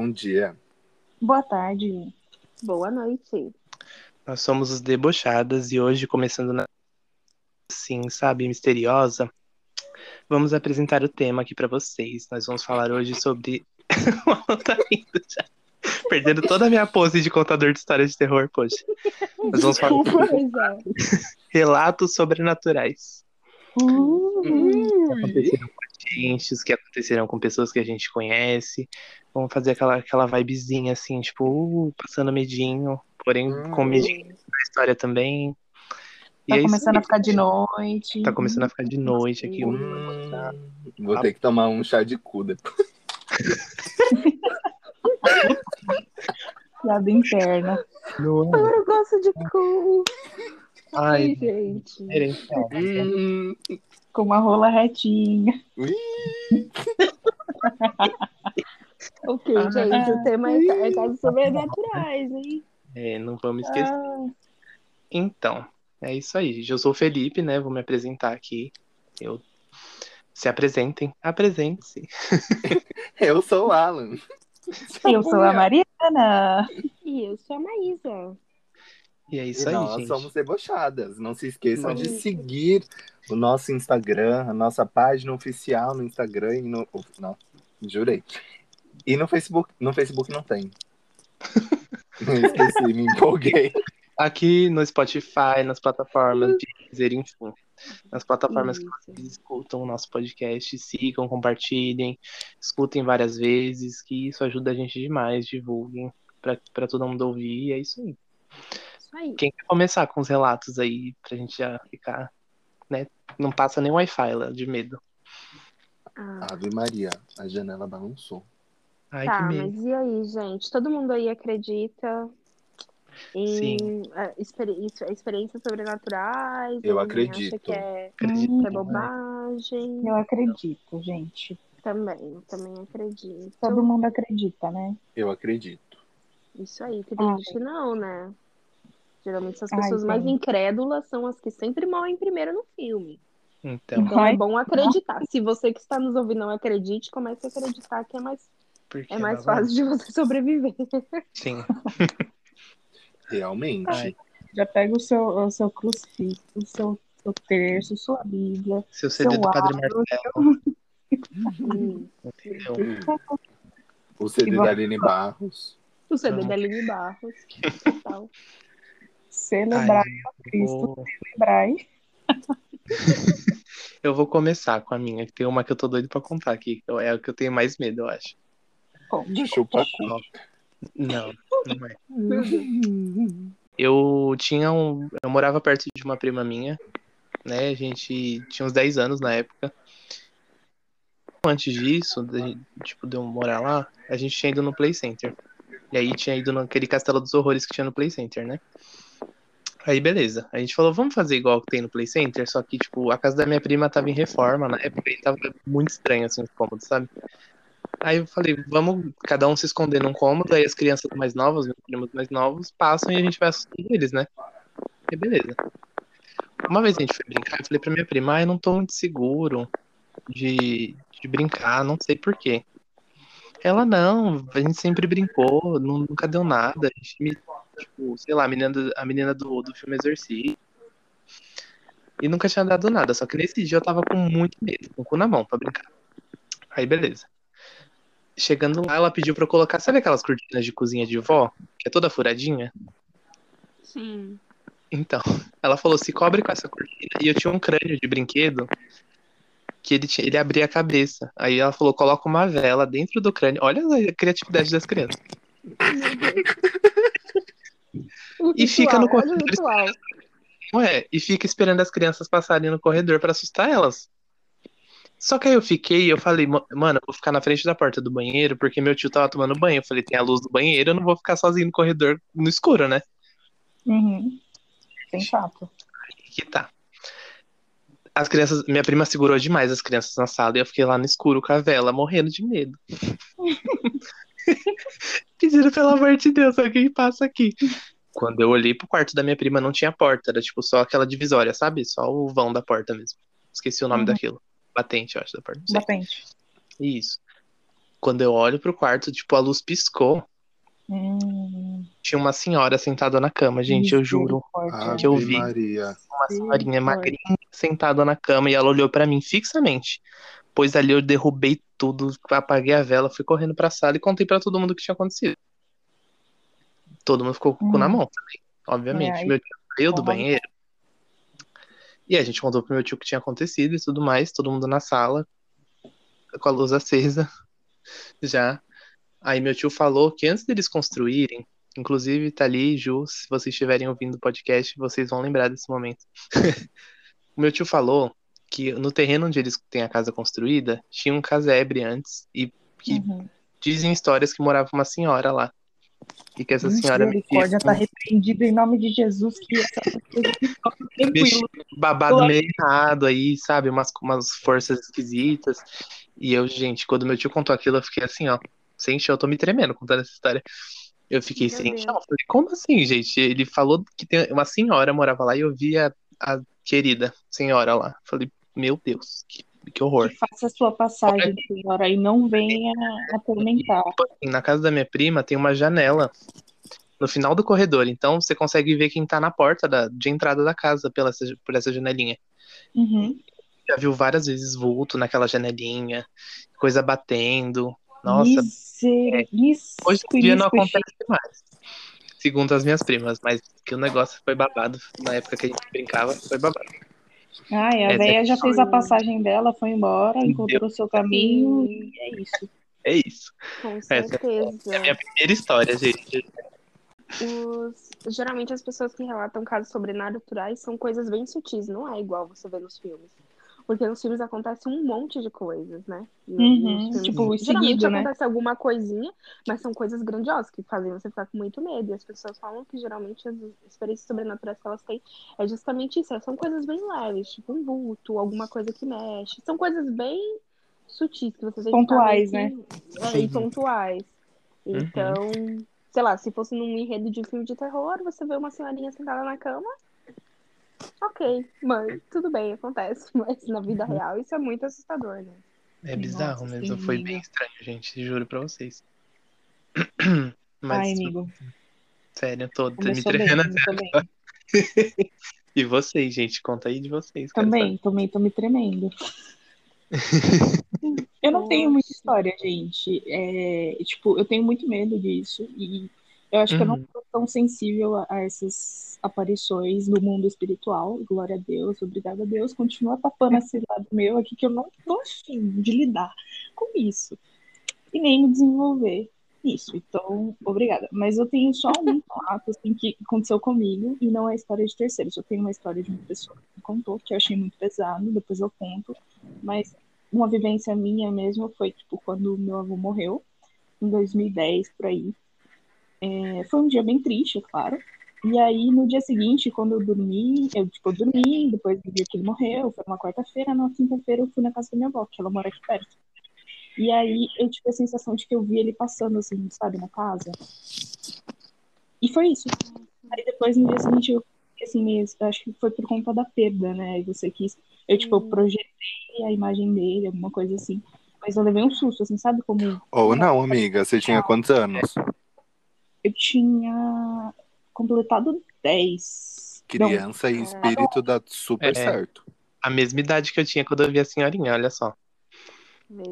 bom dia. Boa tarde. Boa noite. Nós somos os Debochadas e hoje, começando na assim, sabe, misteriosa, vamos apresentar o tema aqui para vocês. Nós vamos falar hoje sobre. tá rindo já. Perdendo toda a minha pose de contador de histórias de terror, poxa. Nós vamos falar sobre relatos sobrenaturais. Uh, que aconteceram os que aconteceram com pessoas que a gente conhece. Vamos fazer aquela, aquela vibezinha assim, tipo, uh, passando medinho, porém com medinho na história também. E tá é começando a ficar de noite. Tá começando a ficar de noite aqui. Hum, vou ter que tomar um chá de cu depois. Piada interna. Não é? Eu gosto de cu. Ai, Ai, gente. diferencial. Hum, Com uma rola retinha. Ok, Ah. gente, o tema é, é casos sobrenaturais, hein? É, não vamos esquecer. Ah, Então, é isso aí. Eu sou o Felipe, né? Vou me apresentar aqui. Eu... Se apresentem. Apresente-se. Eu sou o Alan. eu sou a Mariana. E eu sou a Maísa. E é isso e aí, nós gente. somos debochadas. Não se esqueçam de seguir o nosso Instagram, a nossa página oficial no Instagram e no. Não, jurei. E no Facebook. No Facebook não tem. Esqueci, me empolguei. Aqui no Spotify, nas plataformas de Deezer, enfim. Nas plataformas que vocês escutam o nosso podcast, sigam, compartilhem, escutem várias vezes, que isso ajuda a gente demais, divulguem pra todo mundo ouvir, e é isso aí. Isso aí. Quem quer começar com os relatos aí, pra gente já ficar, né? Não passa nem Wi-Fi lá, de medo. Ah, Ave Maria, a janela balançou. Ai, tá, que medo. mas e aí, gente? Todo mundo aí acredita em Sim. é, experiências sobrenaturais? Eu acredito. Acha que é, Acredito, que é bobagem? eu acredito, gente. Também, também acredito. Todo mundo acredita, né? Eu acredito. Isso aí, que tem Ah. gente que não, né? Geralmente as Ai, pessoas mais tem. incrédulas são as que sempre morrem primeiro no filme. Então, Então Ai, é bom acreditar. Se você que está nos ouvindo não acredite, comece a acreditar que é mais, porque é mais vai- fácil de você sobreviver. Sim. Realmente. Ai, Já pega o seu, o seu crucifixo, o seu, seu terço, sua Bíblia. seu CD do Seu Padre Marcelo, Hum. entendeu? O CD da Aline Barros. O CD da Aline Barros. Tal. Celebrar Ai, Cristo, vou- celebrar. Eu vou começar com a minha, que tem uma que eu tô doido pra contar aqui. que É a que eu tenho mais medo, eu acho. De chupa cu. Não, não é. Eu tinha um. Eu morava perto de uma prima minha, né? A gente tinha uns 10 anos na época. Antes disso, de, tipo, de eu morar lá, a gente tinha ido no Play Center. E aí tinha ido naquele Castelo dos Horrores que tinha no Play Center, né? Aí beleza. A gente falou, vamos fazer igual que tem no Play Center, só que, tipo, a casa da minha prima tava em reforma na época e tava muito estranho, assim, os cômodos, sabe? Aí eu falei, vamos cada um se esconder num cômodo, aí as crianças mais novas, meus primos mais novos, passam e a gente vai assustando eles, né? E beleza. Uma vez a gente foi brincar, eu falei pra minha prima, ah, eu não tô muito seguro de, de brincar, não sei por quê. Ela, não, a gente sempre brincou, nu- nunca deu nada. A gente, me- tipo, sei lá, a menina, do- a menina do, do filme Exorcista. E nunca tinha dado nada, só que nesse dia eu tava com muito medo, com o cu na mão pra brincar. Aí beleza. Chegando lá, ela pediu pra eu colocar, sabe aquelas cortinas de cozinha de vó? Que é toda furadinha? Sim. Então, ela falou, se cobre com essa cortina. E eu tinha um crânio de brinquedo que ele, tinha, ele abria a cabeça. Aí ela falou, coloca uma vela dentro do crânio. Olha a criatividade das crianças. E fica no o corredor ritual. Não é? E fica esperando as crianças passarem no corredor pra assustar elas. Só que aí eu fiquei, eu falei, "Ma- mano, eu vou ficar na frente da porta do banheiro, porque meu tio tava tomando banho. Eu falei, tem a luz do banheiro, eu não vou ficar sozinho no corredor no escuro, né? Uhum. Sensato. que tá. As crianças, minha prima segurou demais as crianças na sala e eu fiquei lá no escuro com a vela, morrendo de medo. Pedindo pelo amor de Deus, alguém passa aqui. Quando eu olhei pro quarto da minha prima, não tinha porta, era tipo só aquela divisória, sabe? Só o vão da porta mesmo. Esqueci o nome Uhum. daquilo. Batente, eu acho, da porta. Batente. Isso. quando eu olho pro quarto, tipo, a luz piscou. Hum, Tinha uma senhora sentada na cama, gente, eu juro. que eu vi. Maria. Uma senhorinha magrinha sentada na cama e ela olhou pra mim fixamente. Pois ali eu derrubei tudo, apaguei a vela, fui correndo pra sala e contei pra todo mundo o que tinha acontecido. Todo mundo ficou com o cu na Hum. mão também, obviamente. É, Meu tio saiu do banheiro. E a gente contou pro meu tio o que tinha acontecido e tudo mais, todo mundo na sala, com a luz acesa, já. Aí meu tio falou que antes deles construírem, inclusive tá ali, Ju, se vocês estiverem ouvindo o podcast, vocês vão lembrar desse momento. o meu tio falou que no terreno onde eles têm a casa construída, tinha um casebre antes e que Uhum. dizem histórias que morava uma senhora lá. E que essa senhora mexia Misericórdia, com tá repreendido em nome de Jesus, que essa coisa fica tranquilo. babado meio errado aí, sabe? Umas, umas forças esquisitas. E eu, gente, quando meu tio contou aquilo, eu fiquei assim, ó, sem chão, eu tô me tremendo contando essa história. Eu fiquei Meu sem Deus. chão. Falei, como assim, gente? Ele falou que tem uma senhora morava lá e eu vi a, a querida senhora lá. Falei, meu Deus, que, que horror. Que faça a sua passagem, senhora, e não venha atormentar. Na casa da minha prima tem uma janela no final do corredor, então você consegue ver quem tá na porta da, de entrada da casa pela, por essa janelinha. Uhum. Já viu várias vezes vulto naquela janelinha, coisa batendo. Nossa, Miser... hoje em dia não acontece mais. Segundo as minhas primas, mas que o negócio foi babado. Na época que a gente brincava, foi babado. Ai, a Essa véia é já fez a passagem dela, foi embora, encontrou seu caminho e é isso. É isso. Com Essa é a certeza. minha primeira história, gente. Os... Geralmente as pessoas que relatam casos sobrenaturais são coisas bem sutis, não é igual você vê nos filmes. Porque nos filmes acontece um monte de coisas, né? Uhum, filmes, tipo, geralmente seguido, né? acontece alguma coisinha, mas são coisas grandiosas que fazem você ficar com muito medo. E as pessoas falam que geralmente as experiências sobrenaturais que elas têm é justamente isso. São coisas bem leves, tipo um vulto, alguma coisa que mexe. São coisas bem sutis que você tem Pontuais, que ficar meio que- É, Sim. e pontuais. Uhum. Então, sei lá, se fosse num enredo de filme de terror, você vê uma senhorinha sentada na cama. Ok, mãe, tudo bem, acontece. Mas na vida real isso é muito assustador, né? É bizarro Nossa, mesmo. sim, Foi bem estranho, gente. Juro pra vocês. Mas, Ai, amigo, sério, eu tô me começou tremendo. bem. E vocês, gente? Conta aí de vocês. Também, também tô me tremendo. Eu não tenho muita história, gente. É, tipo, eu tenho muito medo disso. E eu acho que eu não Uhum. sou tão sensível a, a essas aparições do mundo espiritual. Glória a Deus, obrigada a Deus. Continua tapando esse lado meu aqui que eu não tô afim de lidar com isso. E nem me desenvolver nisso. Então, obrigada. Mas eu tenho só um fato assim, que aconteceu comigo e não é história de terceiros. Eu tenho uma história de uma pessoa que me contou, que eu achei muito pesado, depois eu conto. Mas uma vivência minha mesmo foi, tipo, quando meu avô morreu, em 2010, por aí. É, foi um dia bem triste, claro. E aí, no dia seguinte, quando eu dormi, eu, tipo, eu dormi, depois do dia que ele morreu, foi uma quarta-feira, na quinta-feira eu fui na casa da minha avó, que ela mora aqui perto. E aí, eu tive a sensação de que eu vi ele passando, assim, sabe, na casa. E foi isso. Aí depois, no dia seguinte, eu fiquei assim, eu acho que foi por conta da perda, né? E você quis, eu, tipo, eu Hum. projetei a imagem dele, alguma coisa assim. Mas eu levei um susto, assim, sabe como Ou não, amiga. Você tinha quantos anos? Eu tinha completado 10. Não, Criança e espírito dá super É. certo. A mesma idade que eu tinha quando eu vi a senhorinha, olha só.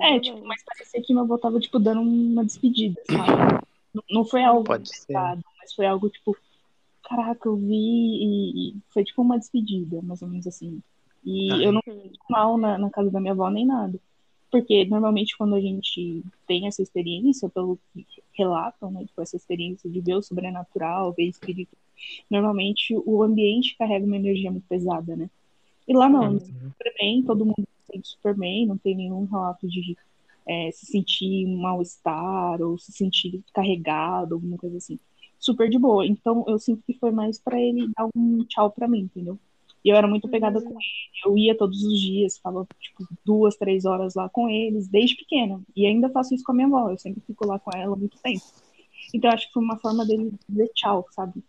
É, tipo, mas parecia que meu avô tava, tipo, dando uma despedida, sabe? Não- Não foi algo Pode ser. pesado, mas foi algo, tipo, caraca, eu vi e, foi, tipo, uma despedida, mais ou menos assim. E Ai. eu não fico mal na, na casa da minha avó nem nada. Porque normalmente quando a gente tem essa experiência, pelo que relatam, né, tipo, essa experiência de ver o sobrenatural, ver espírito, normalmente o ambiente carrega uma energia muito pesada, né? E lá não, Uhum. super bem, todo mundo se sente super bem, não tem nenhum relato de é, se sentir mal-estar ou se sentir carregado, alguma coisa assim. Super de boa. Então eu sinto que foi mais pra ele dar um tchau pra mim, entendeu? E eu era muito apegada com ele. Eu ia todos os dias, ficava tipo duas, três horas lá com eles, desde pequena. E ainda faço isso com a minha avó, eu sempre fico lá com ela há muito tempo. Então eu acho que foi uma forma dele dizer tchau, sabe?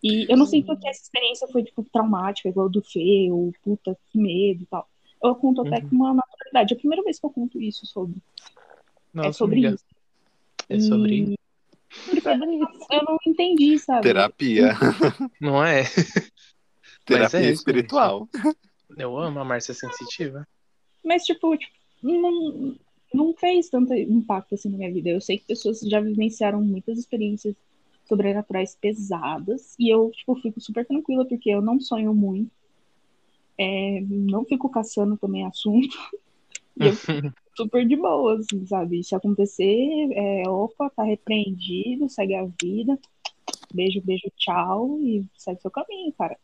E eu não sinto que essa experiência foi, tipo, traumática, igual do Fê, ou puta, que medo e tal. Eu conto até Uhum. com uma naturalidade. É a primeira vez que eu conto isso sobre. Nossa, é sobre amiga, isso. É sobre. E É sobre isso. eu não entendi, sabe? Terapia. Não é? Terapia é, espiritual. Eu amo a Márcia Sensitiva. Mas, tipo, tipo, não, não fez tanto impacto assim na minha vida. Eu sei que pessoas já vivenciaram muitas experiências sobrenaturais pesadas e eu, tipo, fico super tranquila porque eu não sonho muito. É, não fico caçando também assunto. E eu fico super de boa, assim, sabe? Se acontecer, é, opa, tá repreendido, segue a vida. Beijo, beijo, tchau e segue seu caminho, cara.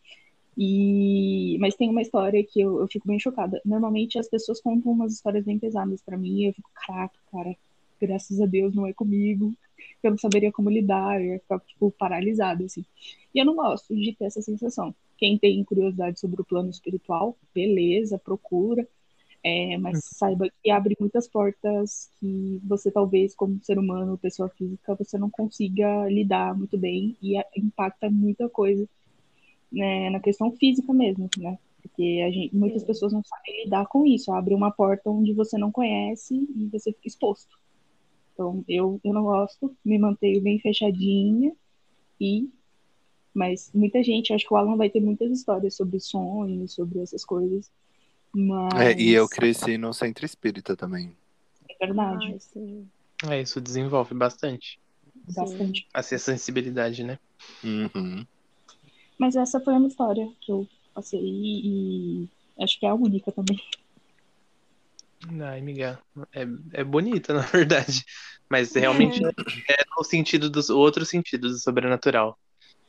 E... Mas tem uma história que eu, eu fico bem chocada. Normalmente as pessoas contam umas histórias bem pesadas pra mim e eu fico, caraca, cara, graças a Deus não é comigo. Eu não saberia como lidar, eu ia ficar, tipo, paralisada, assim. E eu não gosto de ter essa sensação. Quem tem curiosidade sobre o plano espiritual, beleza, procura. É, mas saiba que abre muitas portas que você talvez, como ser humano, pessoa física, você não consiga lidar muito bem e impacta muita coisa né, na questão física mesmo, né? Porque a gente, muitas Sim. pessoas não sabem lidar com isso. Abre uma porta onde você não conhece e você fica exposto. Então, eu, eu não gosto, me mantenho bem fechadinha e mas muita gente, acho que o Alan vai ter muitas histórias sobre sonhos, sobre essas coisas. Mas É, e eu cresci no centro espírita também. é verdade, Ai, sim. É, isso desenvolve bastante. bastante. Essa sensibilidade, né? Uhum. Mas essa foi uma história que eu passei e acho que é a única também. Ai, amiga, é, é bonita, na verdade. Mas realmente é no sentido dos o outro sentido do sobrenatural.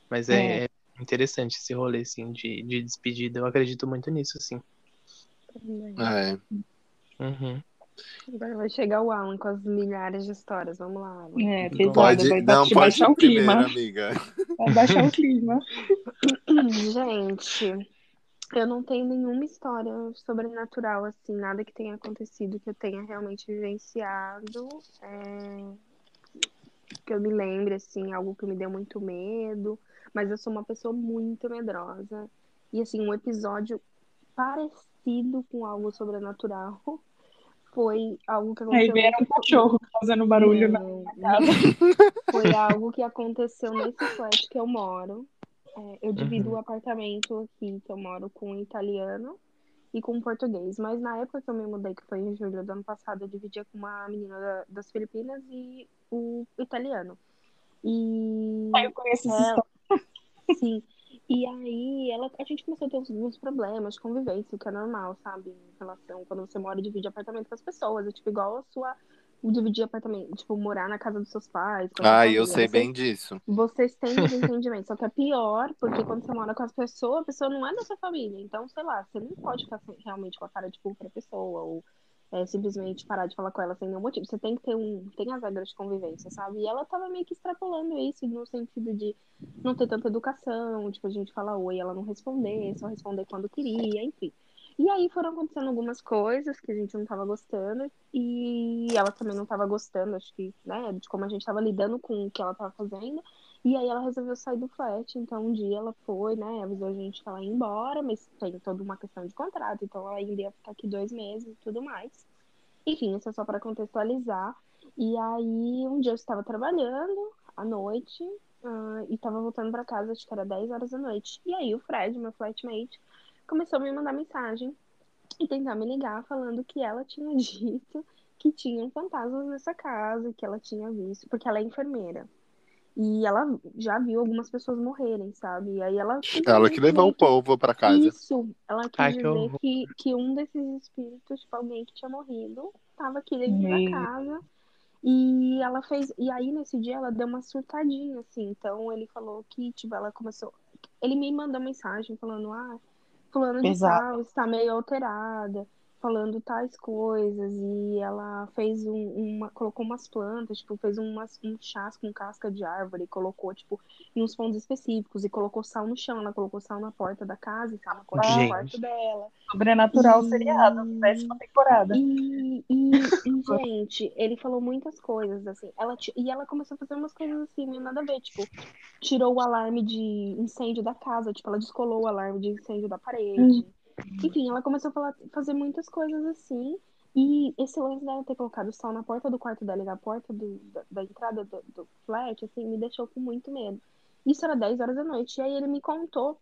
Mas é, é interessante esse rolê, assim, de, de despedida. Eu acredito muito nisso, assim. Também. É. Uhum. Agora vai chegar o Alan com as milhares de histórias. Vamos lá, Alan. É, pesada, Pode, vai não, pode baixar o primeiro, clima. amiga. Vai baixar o clima. Gente, eu não tenho nenhuma história sobrenatural, assim, nada que tenha acontecido que eu tenha realmente vivenciado. é, Que eu me lembre, assim, algo que me deu muito medo. Mas eu sou uma pessoa muito medrosa. E, assim, um episódio parecido com algo sobrenatural foi algo que Aí aconteceu. vieram um cachorro fazendo barulho na Não, casa. Foi algo que aconteceu nesse flat que eu moro. É, eu divido Uhum. o apartamento aqui que eu moro com um italiano e com um português. Mas na época que eu me mudei, que foi em julho do ano passado, eu dividia com uma menina da- das Filipinas e o italiano. E Aí eu conheço história. sim. E aí ela, a gente começou a ter alguns problemas de convivência, o que é normal, sabe? Em relação quando você mora e divide apartamento com as pessoas. É tipo igual a sua dividir apartamento, tipo, morar na casa dos seus pais. Ah, eu sei bem disso. vocês têm desentendimento, só que é pior, porque quando você mora com as pessoas, a pessoa não é da sua família. Então, sei lá, você não pode ficar realmente com a cara de cu pra pessoa, ou é, simplesmente parar de falar com ela sem nenhum motivo. Você tem que ter um. Tem as regras de convivência, sabe? E ela tava meio que extrapolando isso, no sentido de não ter tanta educação, tipo, a gente fala oi, ela não responder, só responder quando queria, enfim. E aí foram acontecendo algumas coisas que a gente não tava gostando, e ela também não tava gostando, acho que, né, de como a gente tava lidando com o que ela tava fazendo. E aí ela resolveu sair do flat, então um dia ela foi, né, avisou a gente que ela ia embora, mas tem toda uma questão de contrato, então ela ainda ia ficar aqui dois meses e tudo mais. Enfim, isso é só para contextualizar. E aí um dia eu estava trabalhando à noite ah, e estava voltando para casa, acho que era 10 horas da noite. E aí o Fred, meu flatmate, começou a me mandar mensagem e tentar me ligar falando que ela tinha dito que tinham fantasmas nessa casa, que ela tinha visto, porque ela é enfermeira. E ela já viu algumas pessoas morrerem, sabe? E aí ela. Ela que levou o povo pra casa. Isso, ela quis Ai, que dizer que, que um desses espíritos, tipo, alguém que tinha morrido, tava aqui dentro da casa. E ela fez. E aí, nesse dia, ela deu uma surtadinha, assim. Então, ele falou que, tipo, ela começou. Ele me mandou mensagem falando, ah, fulano de Exato. tal está meio alterada, falando tais coisas. E ela fez um, uma. colocou umas plantas, tipo, fez umas, um chás com casca de árvore, colocou, tipo, em uns pontos específicos, e colocou sal no chão, ela colocou sal na porta da casa e sal na porta Gente. quarto dela. Sobrenatural E- seriado, décima temporada. E, e, e, gente, ele falou muitas coisas, assim. Ela, e ela começou a fazer umas coisas assim, meio nada a ver. Tipo, tirou o alarme de incêndio da casa. Tipo, ela descolou o alarme de incêndio da parede. Enfim, ela começou a falar- fazer muitas coisas assim. E esse lance dela ter colocado o sal na porta do quarto dela e na porta do, da, da entrada do, do flat, assim, me deixou com muito medo. Isso era 10 horas da noite. E aí ele me contou.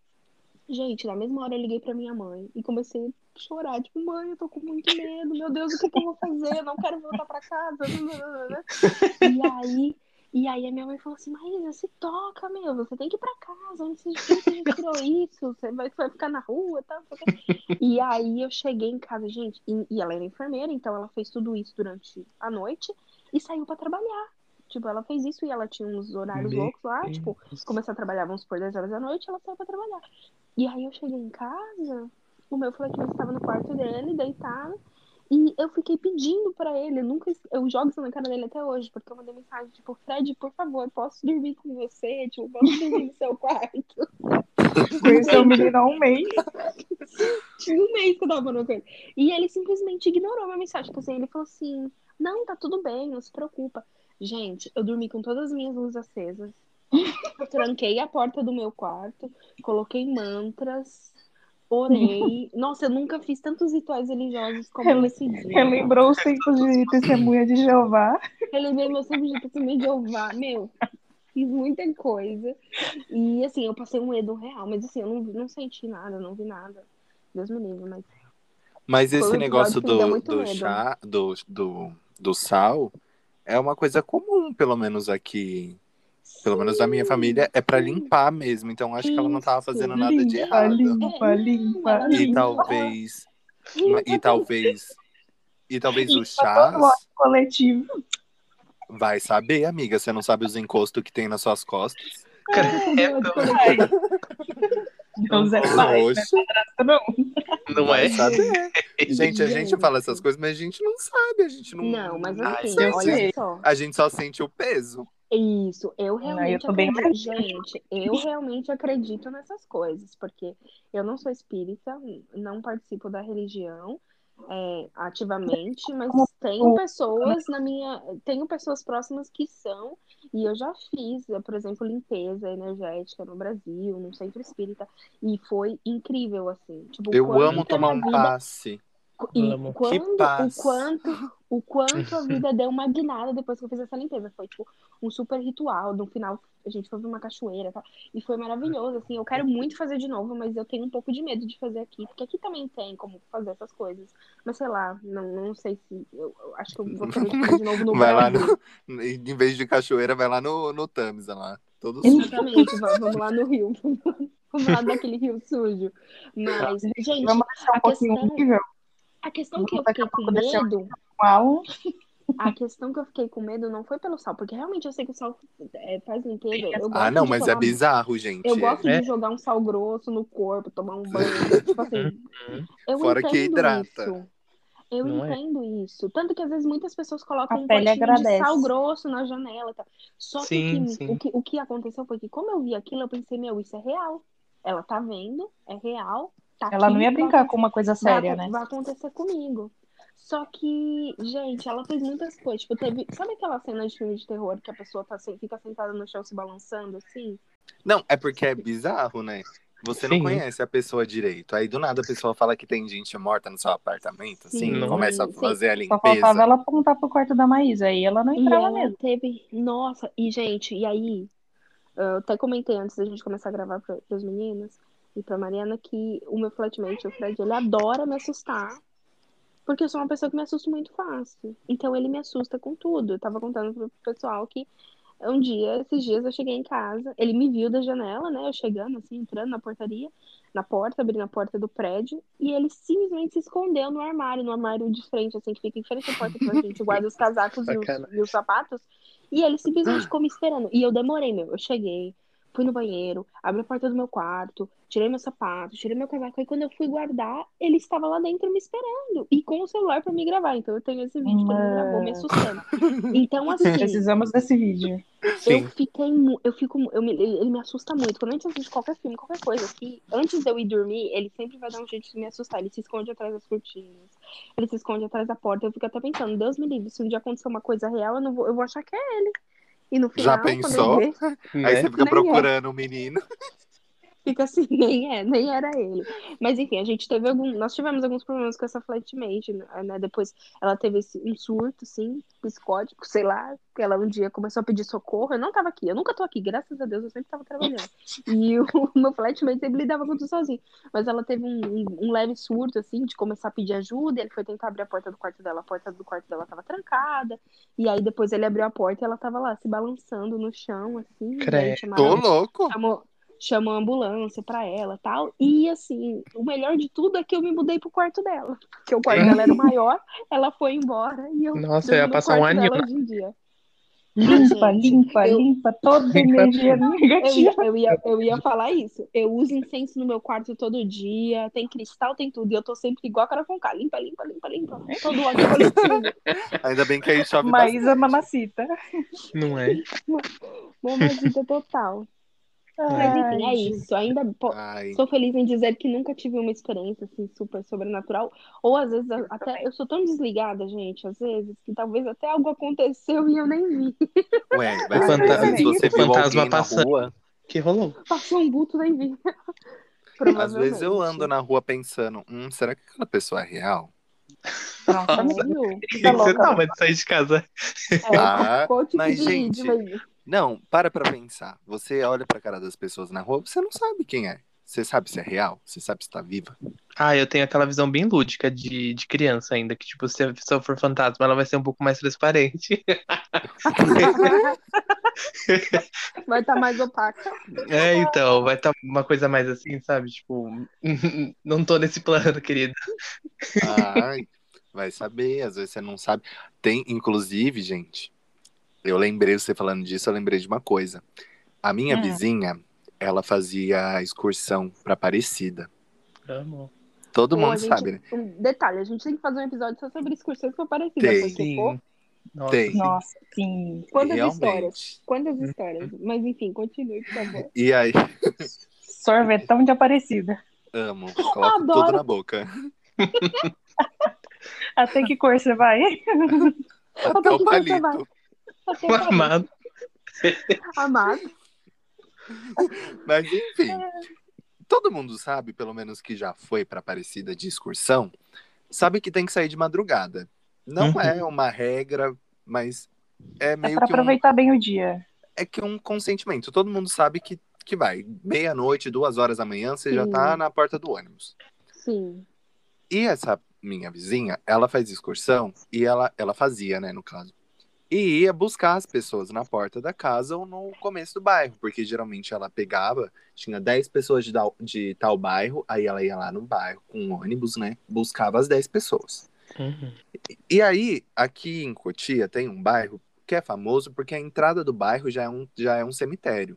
Gente, na mesma hora eu liguei pra minha mãe e comecei a chorar. Tipo, mãe, eu tô com muito medo. Meu Deus, o que, que eu vou fazer? Eu não quero voltar pra casa. E aí, e aí a minha mãe falou assim, Maísa, se toca, meu, você tem que ir pra casa, onde você tirou isso, você vai, vai ficar na rua e tal. E aí eu cheguei em casa, gente, e, e, ela era enfermeira, então ela fez tudo isso durante a noite e saiu para trabalhar. Tipo, ela fez isso e ela tinha uns horários Meu loucos lá, Deus. tipo, começou a trabalhar, vamos por 10 horas da noite, ela saiu pra trabalhar. E aí eu cheguei em casa, o meu flatmate estava no quarto dele, deitado, e eu fiquei pedindo pra ele, nunca eu jogo isso na cara dele até hoje, porque eu mandei mensagem, tipo, Fred, por favor, posso dormir com você? Tipo, posso dormir no seu quarto? Conheceu o menino há um mês. Tinha um mês que eu tava falando com ele. E ele simplesmente ignorou minha mensagem. Tipo assim, ele falou assim: Não, tá tudo bem, não se preocupa. Gente, eu dormi com todas as minhas luzes acesas. Eu tranquei a porta do meu quarto, coloquei mantras, orei. Nossa, eu nunca fiz tantos rituais religiosos como Rel nesse dia. Relembrou os tempos de testemunha de Jeová. Relembrei meus tempos de testemunha de Jeová. Meu, fiz muita coisa. E assim, eu passei um medo real, mas assim, eu não, não senti nada, não vi nada. Deus me livre, mas. Mas esse negócio do, do chá, do, do, do sal, é uma coisa comum, pelo menos aqui pelo menos na minha família, é para limpar mesmo. Então acho que ela não tava fazendo nada limpa, de errado. Limpa, limpa, E limpa. talvez. E talvez. E talvez os chás. coletivo. Vai saber, amiga. Você não sabe os encostos que tem nas suas costas. Não, Zé pai, não. Não é? saber. Gente, a gente fala essas coisas, mas a gente não sabe. A gente não. Não, mas Ai, assim, gente, olha só. A gente só sente o peso. Isso, eu realmente tô bem acredito, gente, eu realmente acredito nessas coisas, porque eu não sou espírita, não participo da religião é, ativamente, mas tenho pessoas na minha, tenho pessoas próximas que são, e eu já fiz, por exemplo, limpeza energética no Brasil, no centro espírita, e foi incrível, assim. Tipo, Eu amo tomar um vida- passe. E quando, o quanto, o quanto a vida deu uma guinada depois que eu fiz essa limpeza. Foi tipo um super ritual. No final, a gente foi pra uma cachoeira e tal. E foi maravilhoso, assim. Eu quero muito fazer de novo, mas eu tenho um pouco de medo de fazer aqui. Porque aqui também tem como fazer essas coisas. Mas sei lá, não, não sei se. Eu, eu acho que eu vou querer fazer de novo no Vai lá no. Em vez de cachoeira, vai lá no, no Tamisa lá. Todo sujo. Exatamente, va- vamos lá no rio. Vamos lá naquele rio sujo. Mas, gente, Vamos deixar um a questão, nível. A questão que eu fiquei com pouco desceu. medo. Mal. A questão que eu fiquei com medo não foi pelo sal, porque realmente eu sei que o sal é, faz limpeza. Eu Ah, não, mas é bizarro, gente. Eu gosto É. de jogar um sal grosso no corpo, tomar um banho. tipo assim, eu Fora que hidrata. isso. Eu Não é? entendo isso. Tanto que às vezes muitas pessoas colocam A um potinho de sal grosso na janela. e tal. Só que, Sim, o, que, sim. o, que, o que aconteceu foi que, como eu vi aquilo, eu pensei, meu, isso é real. Ela tá vendo, é real. Tá Ela não aqui, ia vai brincar com uma coisa vai, séria, acon- né? vai acontecer comigo. Só que, gente, ela fez muitas coisas. Tipo, teve. Sabe aquela cena de filme de terror que a pessoa tá, assim, fica sentada no chão se balançando assim? Não, é porque é bizarro, né? Você não Sim. conhece a pessoa direito. Aí do nada a pessoa fala que tem gente morta no seu apartamento, assim, Sim, e começa a sim. fazer a Só limpeza. faltava ela apontar pro quarto da Maísa. Aí ela não E entrava ela mesmo. teve. Nossa, e gente, e aí? Eu até comentei antes da gente começar a gravar para os meninos e pra Mariana que o meu flatmate, o Fred, ele adora me assustar. Porque eu sou uma pessoa que me assusta muito fácil. Então ele me assusta com tudo. Eu tava contando pro pessoal que um dia, esses dias, eu cheguei em casa, ele me viu da janela, né? Eu chegando, assim, entrando na portaria, na porta, abrindo a porta do prédio, e ele simplesmente se escondeu no armário, no armário de frente, assim, que fica em frente à porta que a gente guarda os casacos e os, e os sapatos. E ele simplesmente ficou me esperando. E eu demorei, meu. Eu cheguei, fui no banheiro, abri a porta do meu quarto, tirei meu sapato, tirei meu casaco. Aí quando eu fui guardar, ele estava lá dentro me esperando. E com o celular pra me gravar. Então eu tenho esse vídeo que ele me gravou me assustando. Então, assim, Precisamos desse vídeo. eu Sim. fiquei. mu- Eu fico. Eu me, ele ele me assusta muito. Quando a gente assiste qualquer filme, qualquer coisa, que antes de eu ir dormir, ele sempre vai dar um jeito de me assustar. Ele se esconde atrás das cortinas. Ele se esconde atrás da porta. Eu fico até pensando, Deus me livre, se um dia acontecer uma coisa real, eu, não vou, eu vou achar que é ele. E no final, Já pensou? Aí Né? você fica Nem é. procurando o menino. Fica assim, nem é, nem era ele. Mas enfim, a gente teve algum. Nós tivemos alguns problemas com essa flatmate, né? Depois ela teve esse, um surto, assim, psicótico, sei lá, que ela um dia começou a pedir socorro. Eu não tava aqui, eu nunca tô aqui, graças a Deus, eu sempre tava trabalhando. E o meu flatmate sempre lidava com tudo sozinho. Mas ela teve um, um, um, leve surto, assim, de começar a pedir ajuda. Ele foi tentar abrir a porta do quarto dela, a porta do quarto dela tava trancada. E aí depois ele abriu a porta e ela tava lá se balançando no chão, assim. Credo. Tô louco. Chamou, chamou a ambulância pra ela tal. E assim, o melhor de tudo é que eu me mudei pro quarto dela. Porque o quarto dela era maior, ela foi embora e eu. Nossa, eu ia passar um ano. Hoje em dia. Limpa, limpa, eu, limpa toda a energia negativa. Eu, eu, ia, eu ia falar isso. Eu uso incenso no meu quarto todo dia, tem cristal, tem tudo. E eu tô sempre igual a cara com K. Limpa, limpa, limpa, limpa. Todo ano coletivo. Ainda bem que aí chove Mas a mamacita. Não é? Mamacita total. Mas enfim, é isso. Ainda Ai. sou feliz em dizer que nunca tive uma experiência assim super sobrenatural. Ou às vezes até eu sou tão desligada, gente, às vezes, que talvez até algo aconteceu e eu nem vi. Ué, mas fantasma, se você fantasma passando. Rua, que rolou? Passou um bulto nem vi. Às vezes eu ando na rua pensando, hum, será que aquela pessoa é real? Nossa, Você tá, mas sair de casa. É, ah, mas, gente, não, para pra pensar. Você olha pra cara das pessoas na rua, você não sabe quem é. Você sabe se é real? Você sabe se tá viva? Ah, eu tenho aquela visão bem lúdica de, de criança ainda, que tipo, se a pessoa for fantasma, ela vai ser um pouco mais transparente. vai estar tá mais opaca. É, então, vai estar tá uma coisa mais assim, sabe? Tipo, não tô nesse plano, querido. Ai, vai saber, às vezes você não sabe. Tem, inclusive, gente, eu lembrei, você falando disso, eu lembrei de uma coisa. A minha hum. vizinha, ela fazia excursão pra Aparecida. Amo. Todo mundo gente, sabe, né? Um detalhe, a gente tem que fazer um episódio só sobre excursões pra Aparecida. Tem. Porque, pô, nossa, tem. Nossa, sim. Quantas Realmente. histórias? Quantas histórias? Mas enfim, continue, por favor. E aí? Sorvetão de Aparecida. Amo. Coloca Adoro. tudo na boca. Até que cor você vai? Até, Até o palito. O amado. amado. Mas enfim, todo mundo sabe, pelo menos que já foi para Aparecida de excursão, sabe que tem que sair de madrugada. Não uhum. é uma regra, mas é meio é pra que aproveitar um... bem o dia. É que um consentimento. Todo mundo sabe que, que vai. Meia-noite, duas horas da manhã, você Sim. já tá na porta do ônibus. Sim. E essa minha vizinha, ela faz excursão e ela, ela fazia, né, no caso e ia buscar as pessoas na porta da casa ou no começo do bairro, porque geralmente ela pegava, tinha 10 pessoas de, de tal bairro, aí ela ia lá no bairro com um ônibus, né? Buscava as 10 pessoas. Uhum. E, e, aí, aqui em Cotia, tem um bairro que é famoso porque a entrada do bairro já é um, já é um cemitério.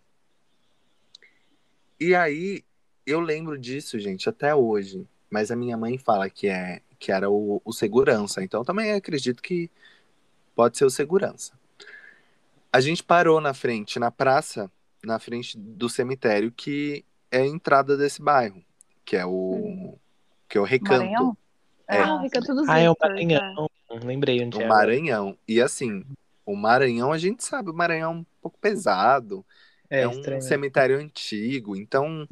E aí, eu lembro disso, gente, até hoje. Mas a minha mãe fala que, é, que era o, o segurança, então também acredito que Pode ser o segurança. A gente parou na frente, na praça, na frente do cemitério, que é a entrada desse bairro, que é o, que é o Recanto. Maranhão? É. Ah, o Recanto dos Ah, é o Maranhão. É. Lembrei onde o é. O Maranhão. E assim, o Maranhão, a gente sabe, o Maranhão é um pouco pesado. É, é um estranho. cemitério antigo. Então,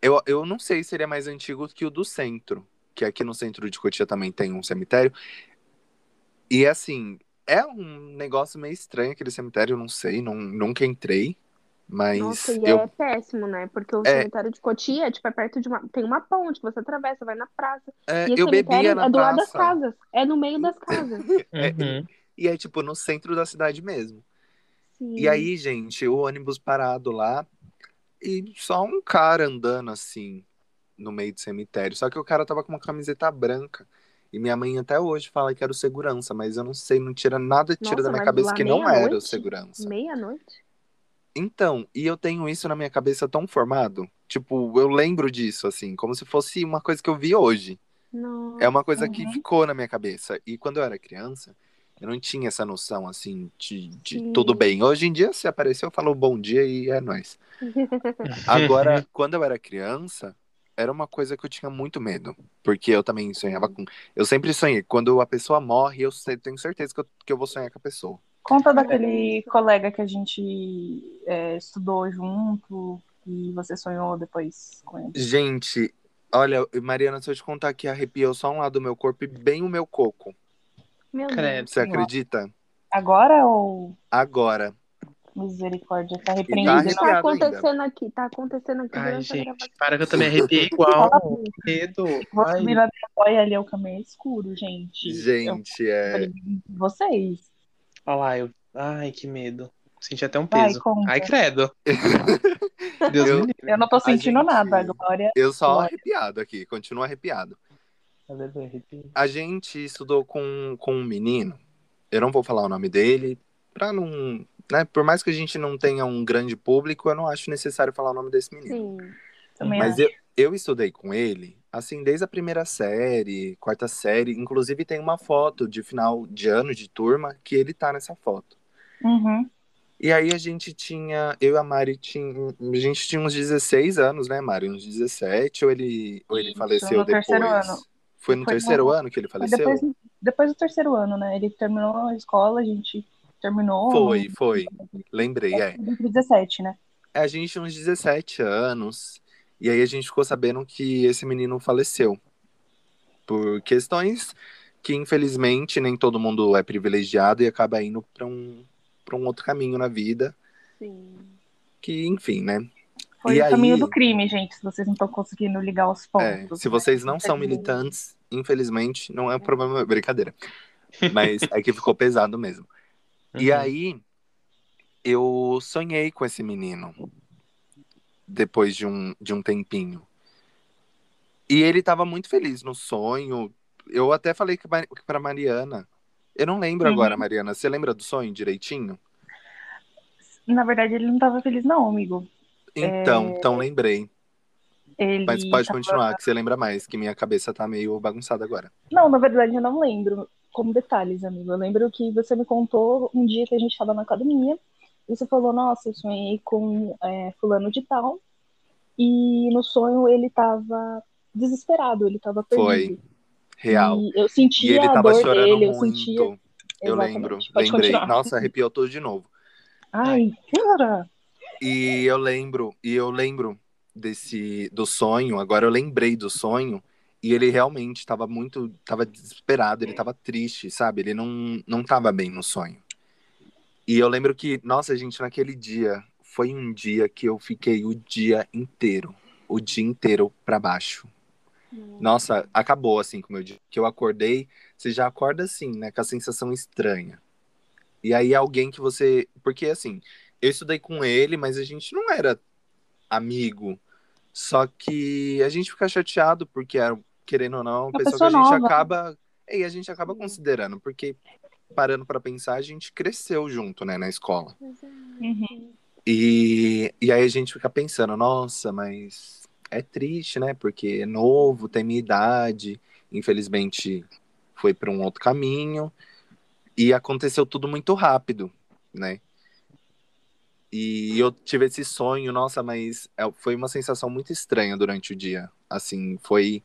eu, eu não sei se seria mais antigo que o do centro. Que aqui no centro de Cotia também tem um cemitério. E assim, é um negócio meio estranho aquele cemitério, eu não sei, não, nunca entrei. Mas. Nossa, e eu... é péssimo, né? Porque o é... cemitério de Cotia, tipo, é perto de uma. Tem uma ponte, você atravessa, vai na praça. É, e eu bebia na é do praça. lado das casas. É no meio das casas. é, uhum. e, e é, tipo, no centro da cidade mesmo. Sim. E aí, gente, o ônibus parado lá. E só um cara andando assim, no meio do cemitério. Só que o cara tava com uma camiseta branca. E minha mãe até hoje fala que era o segurança, mas eu não sei, não tira nada, tira Nossa, da minha cabeça que não era o segurança. Meia-noite? Então, e eu tenho isso na minha cabeça tão formado. Tipo, eu lembro disso, assim, como se fosse uma coisa que eu vi hoje. Nossa. É uma coisa uhum. que ficou na minha cabeça. E quando eu era criança, eu não tinha essa noção, assim, de, de tudo bem. Hoje em dia, se apareceu, eu falo bom dia e é nóis. Agora, quando eu era criança, era uma coisa que eu tinha muito medo. Porque eu também sonhava com. Eu sempre sonhei. Quando a pessoa morre, eu tenho certeza que eu, que eu vou sonhar com a pessoa. Conta daquele colega que a gente é, estudou junto. e você sonhou depois com ele? Gente, olha, Mariana, se eu te contar que arrepiou só um lado do meu corpo e bem o meu coco. Meu Credo. Você acredita? Agora ou Agora. Misericórdia? Tá tá O repreendido? que arrepiado tá acontecendo aqui? Tá acontecendo aqui Ai, gente, para que eu também arrepiei igual. Medo. Você Ai, virando apoia ali é o caminho escuro, gente. Gente, Eu é. vocês. olha lá, eu... Ai, que medo. Senti até um peso. conta. Ai, credo. Deus Eu- me livre. Eu não tô sentindo gente- nada, Glória. Eu só Glória. arrepiado aqui, continuo arrepiado. Arrepio. A gente estudou com, com um menino, eu não vou falar o nome dele, pra não. Né, por mais que a gente não tenha um grande público, eu não acho necessário falar o nome desse menino. Sim. Também Mas acho. eu, eu estudei com ele, assim, desde a primeira série, quarta série. Inclusive, tem uma foto de final de ano de turma que ele tá nessa foto. Uhum. E aí a gente tinha, eu e a Mari tinha, a gente tinha uns 16 anos, né, Mari? Uns 17, ou ele, ou ele faleceu no depois? terceiro ano. Foi no Foi terceiro no- ano que ele faleceu? Depois, depois do terceiro ano, né? Ele terminou a escola, a gente terminou. Foi, foi. Lembrei, é. Em 2017, né? A gente tinha uns 17 anos, e aí a gente ficou sabendo que esse menino faleceu. Por questões que, infelizmente, nem todo mundo é privilegiado e acaba indo para um, pra um outro caminho na vida. Sim. Que, enfim, né? Foi E o caminho aí- do crime, gente, se vocês não estão conseguindo ligar os É, pontos. se né? vocês não são militantes, infelizmente, não é um problema, brincadeira. Mas é que ficou pesado mesmo. E Uhum. aí, eu sonhei com esse menino. Depois de um, de um tempinho. E ele tava muito feliz no sonho. Eu até falei que pra Mariana. Eu não lembro Uhum. agora, Mariana. Você lembra do sonho direitinho? Na verdade, ele não tava feliz, não, amigo. Então, É. então lembrei. Ele Mas pode tava- continuar, que você lembra mais, que minha cabeça tá meio bagunçada agora. Não, na verdade, eu não lembro como detalhes, amigo. Eu lembro que você me contou um dia que a gente estava na academia e você falou: Nossa, eu sonhei com é, Fulano de Tal. E no sonho ele tava desesperado, ele tava perdido. Foi. Real. E eu E sentia ele a tava dor chorando dele, eu muito. sentia. Eu Exatamente. lembro, Pode lembrei. continuar. Nossa, arrepiou tudo de novo. Ai, cara. E eu lembro, e eu lembro desse do sonho, agora eu lembrei do sonho, e ele realmente estava muito, estava desesperado, ele estava triste, sabe? Ele não não tava bem no sonho. E eu lembro que, nossa, gente, naquele dia foi um dia que eu fiquei o dia inteiro, o dia inteiro para baixo. Nossa, acabou assim com o meu dia. Que eu acordei, você já acorda assim, né? Com a sensação estranha. E aí alguém que você. Porque assim, eu estudei com ele, mas a gente não era amigo. Só que a gente fica chateado porque era, querendo ou não, uma Uma pessoa, que a pessoa gente nova. acaba. E a gente acaba considerando, porque parando pra pensar, a gente cresceu junto, né, na escola. Uhum. E, e aí a gente fica pensando, nossa, mas é triste, né? Porque é novo, tem minha idade, infelizmente foi para um outro caminho e aconteceu tudo muito rápido, né? E eu tive esse sonho, nossa, mas é- foi uma sensação muito estranha durante o dia. Assim, foi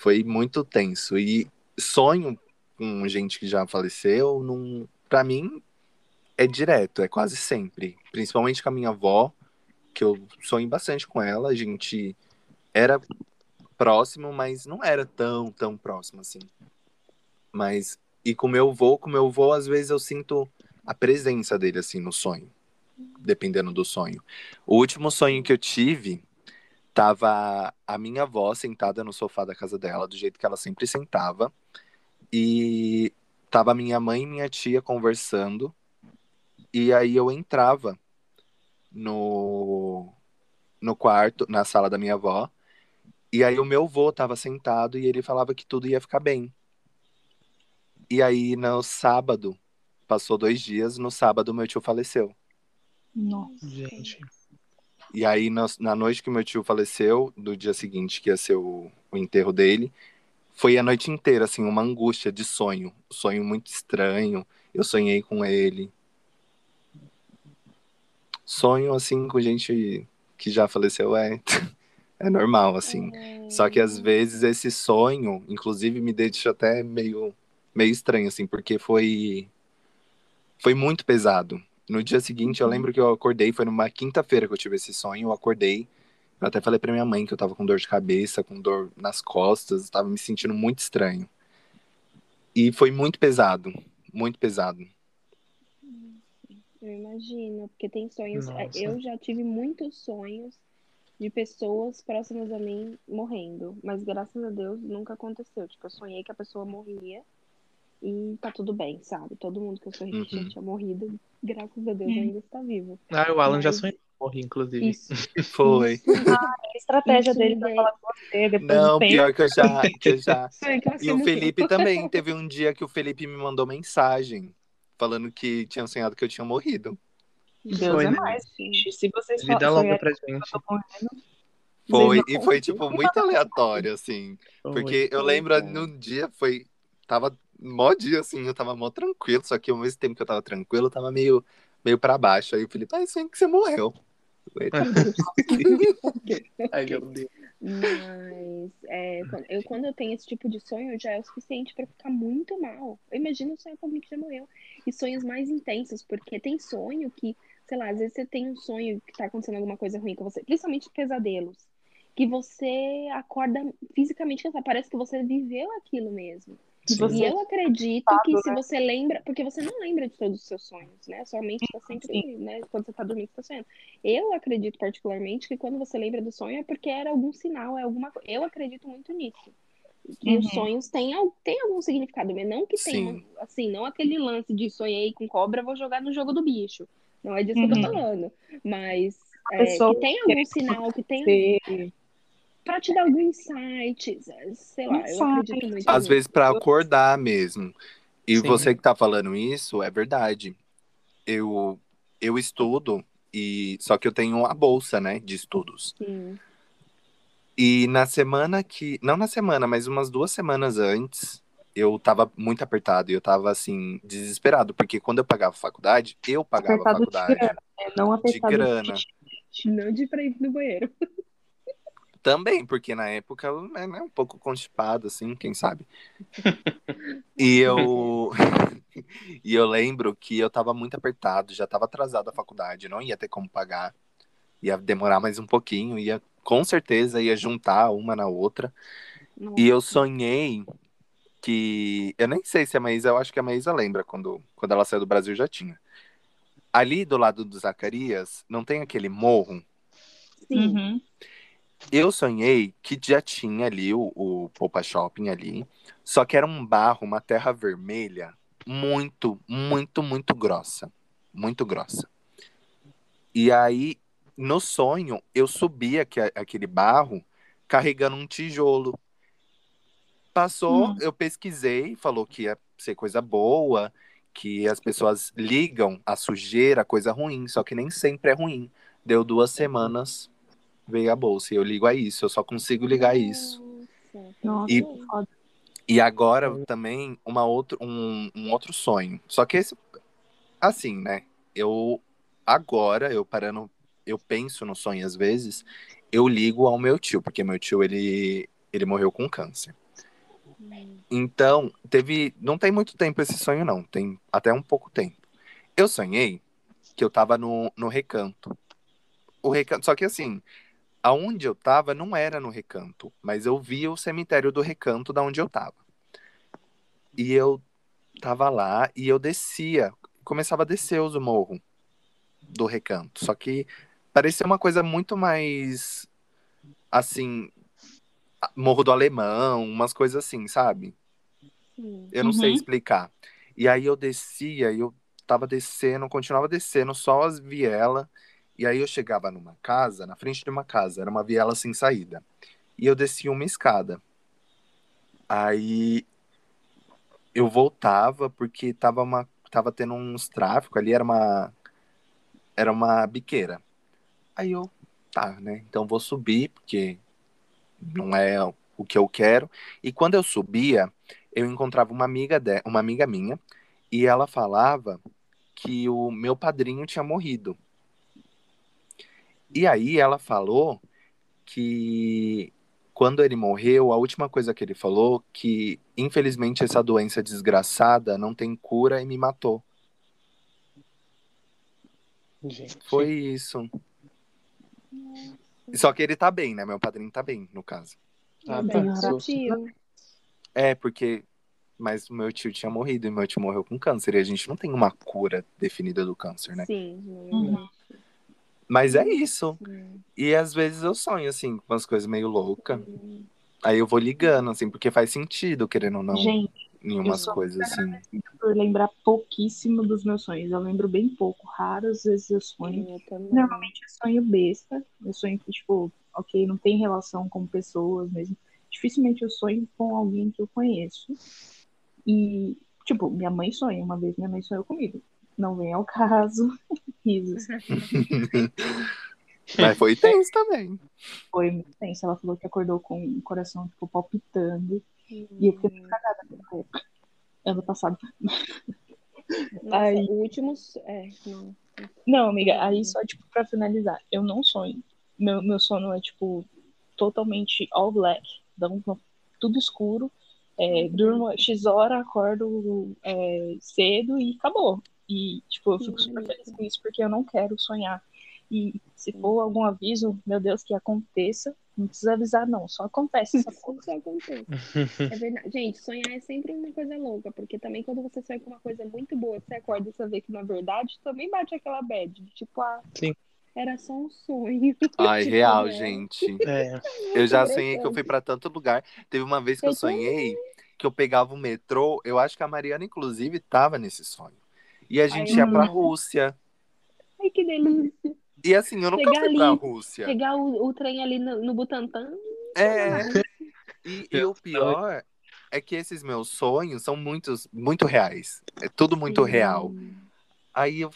foi muito tenso. E sonho com gente que já faleceu, não, para mim é direto, é quase sempre. Principalmente com a minha avó, que eu sonhei bastante com ela. A gente era próximo, mas não era tão, tão próximo assim. Mas, e com meu avô, com meu avô, às vezes eu sinto a presença dele, assim, no sonho. Dependendo do sonho. O último sonho que eu tive, tava a minha avó sentada no sofá da casa dela, do jeito que ela sempre sentava. E tava minha mãe e minha tia conversando. E aí eu entrava no, no quarto, na sala da minha avó. E aí o meu avô tava sentado e ele falava que tudo ia ficar bem. E aí no sábado, passou dois dias, no sábado meu tio faleceu. Nossa. Gente. E aí na, na noite que meu tio faleceu, do dia seguinte que ia ser o, o enterro dele, foi a noite inteira, assim, uma angústia de sonho. Sonho muito estranho. Eu sonhei com ele. Sonho, assim, com gente que já faleceu é, é normal, assim. Só que às vezes esse sonho, inclusive, me deixa até meio, meio estranho, assim, porque foi, foi muito pesado. No dia seguinte, eu lembro que eu acordei, foi numa quinta-feira que eu tive esse sonho, eu acordei. Eu até falei pra minha mãe que eu tava com dor de cabeça, com dor nas costas, tava me sentindo muito estranho. E foi muito pesado, muito pesado. Eu imagino, porque tem sonhos. É, Nossa. Eu já tive muitos sonhos de pessoas próximas a mim morrendo, mas graças a Deus nunca aconteceu. Tipo, eu sonhei que a pessoa morria e tá tudo bem, sabe? Todo mundo que eu sonhei que uhum. tinha morrido, graças a Deus, ainda está vivo. Ah, o Alan mas... já sonhou morrer, inclusive. Isso. Foi. Isso. Ah, a estratégia Isso dele pra falar com você depois Não, pior que eu já. Que eu já... e o Felipe também. Teve um dia que o Felipe me mandou mensagem falando que tinha sonhado que eu tinha morrido. Deus foi, é né? mais, gente. Se vocês Vida longa pra gente. Foi, e foi, tipo, muito aleatório, assim. Foi, porque eu lembro, num dia, foi... Tava mó dia, assim, eu tava mó tranquilo, só que ao mesmo tempo que eu tava tranquilo, eu tava meio, meio pra baixo. Aí o Felipe, ah, isso que você morreu. Ai, meu Deus. Mas é, eu, quando eu tenho esse tipo de sonho, já é o suficiente para ficar muito mal. Eu imagino sonhar com alguém que já morreu. E sonhos mais intensos, porque tem sonho que sei lá, às vezes você tem um sonho que tá acontecendo alguma coisa ruim com você, principalmente pesadelos, que você acorda fisicamente cansado, parece que você viveu aquilo mesmo. Sim. E eu acredito que se você lembra, porque você não lembra de todos os seus sonhos, né? Sua mente está sempre, Sim. né? Quando você está dormindo, você tá sonhando. Eu acredito particularmente que quando você lembra do sonho é porque era algum sinal, é alguma coisa. Eu acredito muito nisso. Que uhum. os sonhos têm, têm algum significado, mas não que tenham, assim, não aquele lance de sonhei com cobra, vou jogar no jogo do bicho. Não é disso uhum. que eu tô uhum. falando. Mas é, que tem algum sinal, que tem. Pra te dar algum insight, sei lá, insight. eu acredito muito. Às vezes para acordar mesmo. E Sim. você que tá falando isso, é verdade. Eu, eu estudo, e só que eu tenho a bolsa, né, de estudos. Sim. E na semana que. Não na semana, mas umas duas semanas antes, eu tava muito apertado e eu tava assim, desesperado, porque quando eu pagava faculdade, eu pagava apertado faculdade. De grana, né? Não apertado de grana. De... Não de pra ir no banheiro. Também, porque na época é né, um pouco constipado, assim, quem sabe. e eu. e eu lembro que eu tava muito apertado, já tava atrasado a faculdade, não ia ter como pagar. Ia demorar mais um pouquinho, ia com certeza ia juntar uma na outra. Nossa. E eu sonhei que eu nem sei se a Maísa, eu acho que a Maísa lembra quando, quando ela saiu do Brasil já tinha. Ali do lado do Zacarias, não tem aquele morro? Sim. Uhum. Eu sonhei que já tinha ali o, o Poupa Shopping ali, só que era um barro, uma terra vermelha, muito, muito, muito grossa. Muito grossa. E aí, no sonho, eu subia aquele barro carregando um tijolo Passou, hum. eu pesquisei, falou que ia ser coisa boa, que as pessoas ligam a sujeira, a coisa ruim, só que nem sempre é ruim. Deu duas semanas, veio a bolsa. E eu ligo a isso, eu só consigo ligar a isso. Nossa, e, e agora também uma outro, um, um outro sonho. Só que esse, assim, né? Eu agora, eu parando, eu penso no sonho às vezes, eu ligo ao meu tio, porque meu tio ele, ele morreu com câncer. Então, teve. Não tem muito tempo esse sonho, não. Tem até um pouco tempo. Eu sonhei que eu tava no, no recanto. O recanto. Só que assim, aonde eu tava não era no recanto, mas eu via o cemitério do recanto da onde eu tava. E eu tava lá e eu descia, começava a descer os morros do recanto. Só que parecia uma coisa muito mais assim, Morro do Alemão, umas coisas assim, sabe? Eu não uhum. sei explicar. E aí eu descia, e eu tava descendo, continuava descendo, só as vielas. E aí eu chegava numa casa, na frente de uma casa, era uma viela sem saída. E eu descia uma escada. Aí eu voltava porque tava uma tava tendo uns tráfico ali, era uma era uma biqueira. Aí eu, tá, né? Então vou subir porque não é o que eu quero. E quando eu subia, eu encontrava uma amiga de, uma amiga minha e ela falava que o meu padrinho tinha morrido. E aí ela falou que quando ele morreu, a última coisa que ele falou que infelizmente essa doença desgraçada não tem cura e me matou. Gente. Foi isso. Só que ele tá bem, né? Meu padrinho tá bem, no caso. Ah, tá. É, porque. Mas o meu tio tinha morrido e meu tio morreu com câncer. E a gente não tem uma cura definida do câncer, né? Sim. Uhum. Mas é isso. E às vezes eu sonho, assim, com umas coisas meio loucas. Aí eu vou ligando, assim, porque faz sentido, querendo ou não. Gente, em umas coisas assim. Por lembrar pouquíssimo dos meus sonhos. Eu lembro bem pouco. Raras vezes eu sonho. Eu Normalmente eu sonho besta. Eu sonho que, tipo, ok, não tem relação com pessoas mesmo. Dificilmente eu sonho com alguém que eu conheço. E, tipo, minha mãe sonha. Uma vez minha mãe sonhou comigo. Não vem ao caso. Risos. Mas foi tenso também. Foi muito tenso. Ela falou que acordou com o coração, tipo, palpitando. E eu fiquei muito cagada naquela época. Ano passado. Nossa, aí... O último. É, não. Não, amiga, aí só, tipo, pra finalizar, eu não sonho. Meu, meu sono é, tipo, totalmente all black. Então, tudo escuro. É, durmo X hora, acordo é, cedo e acabou. E, tipo, eu fico super feliz com isso, porque eu não quero sonhar. E se for algum aviso, meu Deus, que aconteça, não precisa avisar, não. Só acontece. Só, só acontece. é verdade. Gente, sonhar é sempre uma coisa louca, porque também quando você sonha com uma coisa muito boa, você acorda e você vê que na verdade também bate aquela bad. Tipo, ah, Sim. era só um sonho. Ai, tipo, real, né? gente. É. Eu já sonhei que eu fui para tanto lugar. Teve uma vez que eu, eu sonhei que eu pegava o metrô. Eu acho que a Mariana, inclusive, tava nesse sonho. E a gente Ai, ia pra Rússia. Ai, que delícia. E assim, eu nunca chegar fui ali, pra Rússia. Pegar o, o trem ali no, no Butantã. É. E, e, o pior é que esses meus sonhos são muitos, muito reais. É tudo muito Sim. real. Aí eu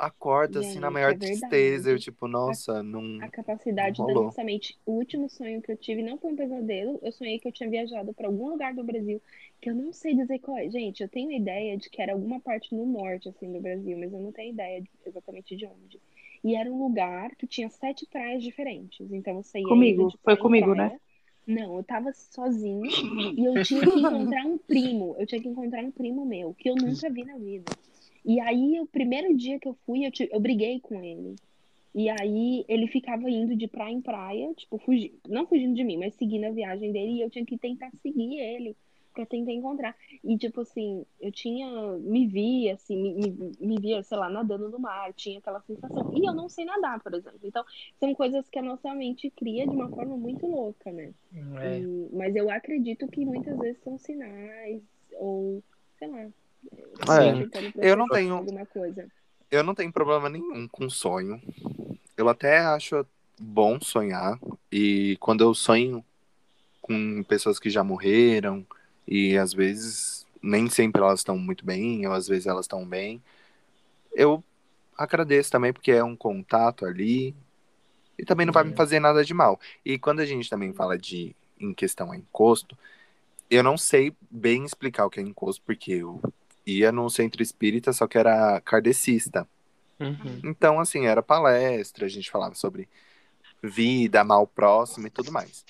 acordo assim na maior é tristeza. Eu, tipo, nossa, não. A capacidade não da nossa mente. O último sonho que eu tive não foi um pesadelo. Eu sonhei que eu tinha viajado para algum lugar do Brasil que eu não sei dizer qual é. Gente, eu tenho ideia de que era alguma parte no norte, assim, do Brasil, mas eu não tenho ideia de, exatamente de onde. E era um lugar que tinha sete praias diferentes. Então você ia. Comigo, foi comigo, praia. né? Não, eu tava sozinha e eu tinha que encontrar um primo. Eu tinha que encontrar um primo meu, que eu nunca vi na vida. E aí, o primeiro dia que eu fui, eu, te, eu briguei com ele. E aí, ele ficava indo de praia em praia, tipo, fugindo, não fugindo de mim, mas seguindo a viagem dele. E eu tinha que tentar seguir ele pra tentar encontrar. E, tipo assim, eu tinha. Me via, assim, me, me, me, via, sei lá, nadando no mar, tinha aquela sensação. E eu não sei nadar, por exemplo. Então, são coisas que a nossa mente cria de uma forma muito louca, né? É. E, mas eu acredito que muitas vezes são sinais, ou, sei lá. É. Eu não tenho. Alguma coisa. Eu não tenho problema nenhum com sonho. Eu até acho bom sonhar. E quando eu sonho com pessoas que já morreram, e às vezes nem sempre elas estão muito bem, ou às vezes elas estão bem. Eu agradeço também porque é um contato ali e também não vai me fazer nada de mal. E quando a gente também fala de em questão a encosto, eu não sei bem explicar o que é encosto porque eu ia no centro espírita, só que era kardecista. Uhum. Então, assim, era palestra, a gente falava sobre vida, mal próximo e tudo mais.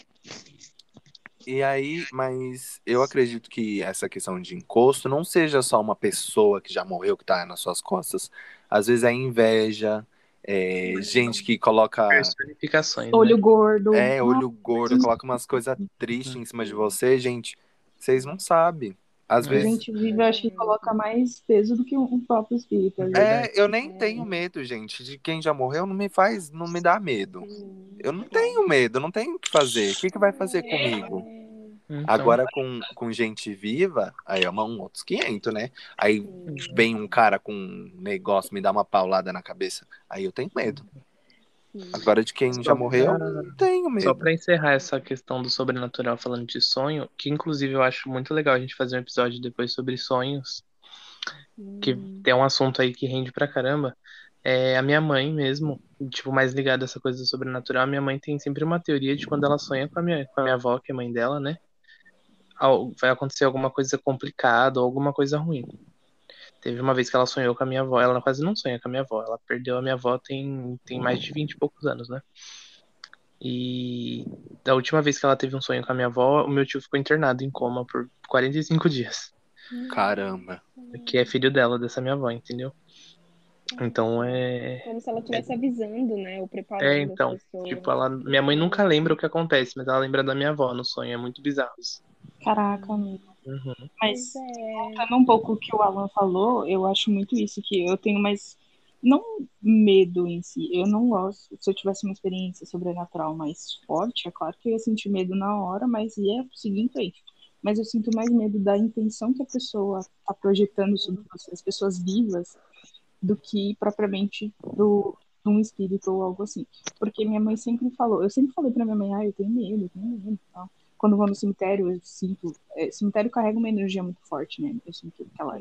E aí, mas eu acredito que essa questão de encosto não seja só uma pessoa que já morreu que tá nas suas costas. Às vezes é inveja, é, gente que coloca. Personificações. Olho né? gordo. É, olho gordo, coloca umas coisas tristes em cima de você, gente. Vocês não sabem. Às a vezes... gente vive, acho que coloca mais peso do que um próprio espírito. É, eu nem tenho medo, gente, de quem já morreu, não me faz, não me dá medo. Eu não tenho medo, não tenho o que fazer. O que, que vai fazer comigo? Então... Agora com, com gente viva, aí é um outros 500, né? Aí vem um cara com um negócio, me dá uma paulada na cabeça, aí eu tenho medo. Agora de quem Só já morreu, pra... não tenho medo. Só para encerrar essa questão do sobrenatural falando de sonho, que inclusive eu acho muito legal a gente fazer um episódio depois sobre sonhos, que hum. tem um assunto aí que rende pra caramba. É a minha mãe mesmo, tipo, mais ligada a essa coisa do sobrenatural, a minha mãe tem sempre uma teoria de quando ela sonha com a minha, com a minha avó, que é mãe dela, né? Vai acontecer alguma coisa complicada ou alguma coisa ruim. Teve uma vez que ela sonhou com a minha avó. Ela quase não sonha com a minha avó. Ela perdeu a minha avó tem, tem mais de 20 e poucos anos, né? E da última vez que ela teve um sonho com a minha avó, o meu tio ficou internado em coma por 45 dias. Caramba. Que é filho dela, dessa minha avó, entendeu? Então é. Como se ela estivesse é... avisando, né? O preparando. É, então. Tipo, ela... minha mãe nunca lembra o que acontece, mas ela lembra da minha avó no sonho. É muito bizarro. Caraca, amigo. Uhum. Mas, é... um pouco o que o Alan falou, eu acho muito isso, que eu tenho mais. Não medo em si, eu não gosto. Se eu tivesse uma experiência sobrenatural mais forte, é claro que eu ia sentir medo na hora, mas ia seguir em frente mas eu sinto mais medo da intenção que a pessoa está projetando sobre você, as pessoas vivas, do que propriamente do um espírito ou algo assim. Porque minha mãe sempre falou, eu sempre falei para minha mãe, ah, eu tenho medo, eu tenho medo. Tal. Quando vou no cemitério, eu sinto. É, cemitério carrega uma energia muito forte, né? Eu sinto aquela.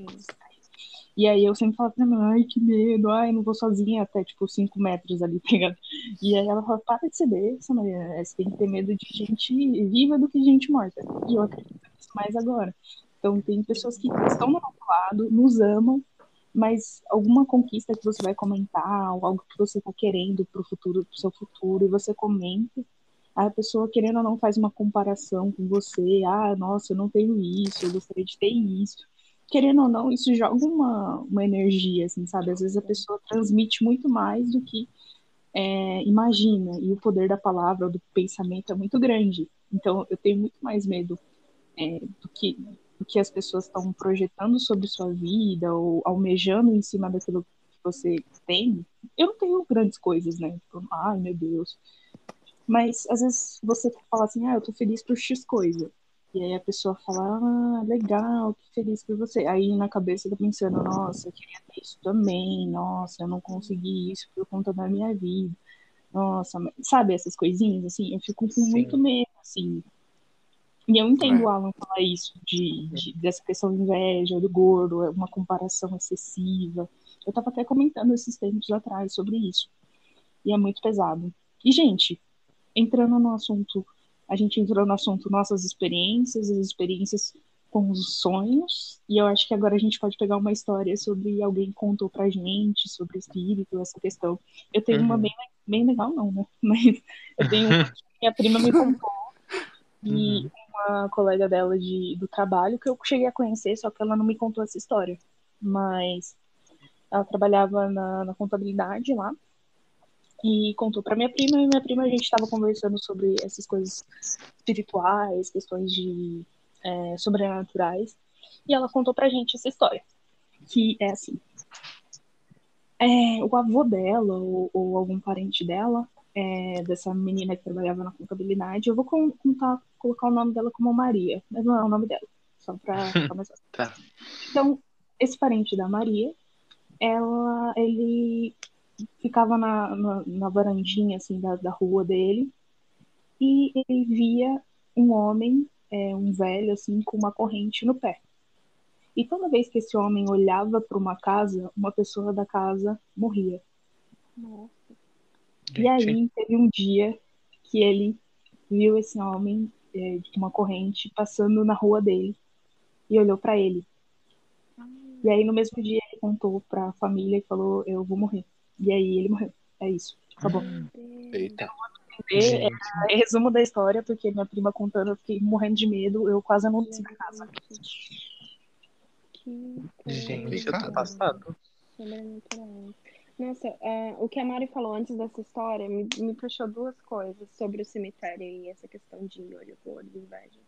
E aí eu sempre falo pra minha mãe, ai, que medo, ai, não vou sozinha até, tipo, 5 metros ali, pegando. Tá e aí ela fala, para de ser dessa, Maria, você tem que ter medo de gente viva do que gente morta. E eu acredito nisso mais agora. Então tem pessoas que estão do nosso lado, nos amam, mas alguma conquista que você vai comentar, ou algo que você está querendo para o futuro, pro seu futuro, e você comenta, a pessoa querendo ou não faz uma comparação com você, ah, nossa, eu não tenho isso, eu gostaria de ter isso. Querendo ou não, isso joga uma, uma energia, assim, sabe? Às vezes a pessoa transmite muito mais do que é, imagina, e o poder da palavra, do pensamento é muito grande. Então, eu tenho muito mais medo é, do que o que as pessoas estão projetando sobre sua vida ou almejando em cima daquilo que você tem, eu não tenho grandes coisas, né? Tipo, ai meu Deus. Mas às vezes você fala assim, ah, eu tô feliz por X coisa. E aí a pessoa fala, ah, legal, que feliz por você. Aí na cabeça tá pensando, nossa, eu queria ter isso também, nossa, eu não consegui isso por conta da minha vida. Nossa, sabe essas coisinhas, assim? Eu fico com Sim. muito medo, assim, e eu entendo é. o Alan falar isso, de, de, dessa questão de inveja, do gordo, é uma comparação excessiva. Eu estava até comentando esses tempos atrás sobre isso. E é muito pesado. E, gente, entrando no assunto, a gente entrou no assunto nossas experiências, as experiências com os sonhos, e eu acho que agora a gente pode pegar uma história sobre alguém que contou pra gente, sobre espírito, essa questão. Eu tenho uhum. uma bem, bem legal, não, né? Mas eu tenho minha prima me contou. E uhum uma colega dela de, do trabalho que eu cheguei a conhecer, só que ela não me contou essa história. Mas ela trabalhava na, na contabilidade lá e contou para minha prima e minha prima a gente estava conversando sobre essas coisas espirituais, questões de é, sobrenaturais e ela contou pra gente essa história que é assim é, o avô dela ou, ou algum parente dela é, dessa menina que trabalhava na contabilidade. Eu vou contar, colocar o nome dela como Maria, mas não é o nome dela, só ficar mais fácil. tá. Então, esse parente da Maria, ela, ele ficava na, na, na varandinha assim da, da rua dele e ele via um homem, é, um velho assim, com uma corrente no pé. E toda vez que esse homem olhava para uma casa, uma pessoa da casa morria. Nossa. E aí teve um dia que ele viu esse homem é, de uma corrente passando na rua dele e olhou para ele. E aí no mesmo dia ele contou para a família e falou: Eu vou morrer. E aí ele morreu. É isso. Acabou. Eita. É, é, resumo da história, porque minha prima contando, eu fiquei morrendo de medo, eu quase não desci da casa. Gente, eu tô passado. Nossa, uh, o que a Mari falou antes dessa história me, me puxou duas coisas sobre o cemitério e essa questão de olho por olho, inveja.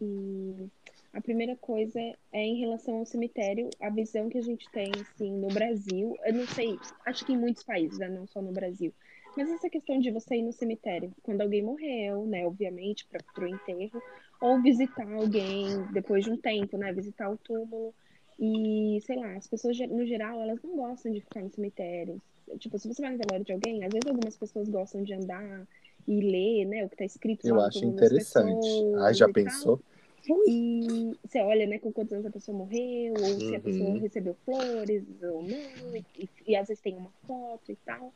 E a primeira coisa é em relação ao cemitério, a visão que a gente tem, assim, no Brasil. Eu não sei, acho que em muitos países, né, não só no Brasil. Mas essa questão de você ir no cemitério quando alguém morreu, né, obviamente, para o enterro, ou visitar alguém depois de um tempo, né, visitar o túmulo. E, sei lá, as pessoas, no geral, elas não gostam de ficar no cemitério. Tipo, se você vai no velório de alguém, às vezes algumas pessoas gostam de andar e ler, né, o que tá escrito Eu acho interessante. Ah, já pensou? E você olha, né, com quantos anos a pessoa morreu, ou se a pessoa uhum. recebeu flores ou não, e, e, às vezes tem uma foto e tal.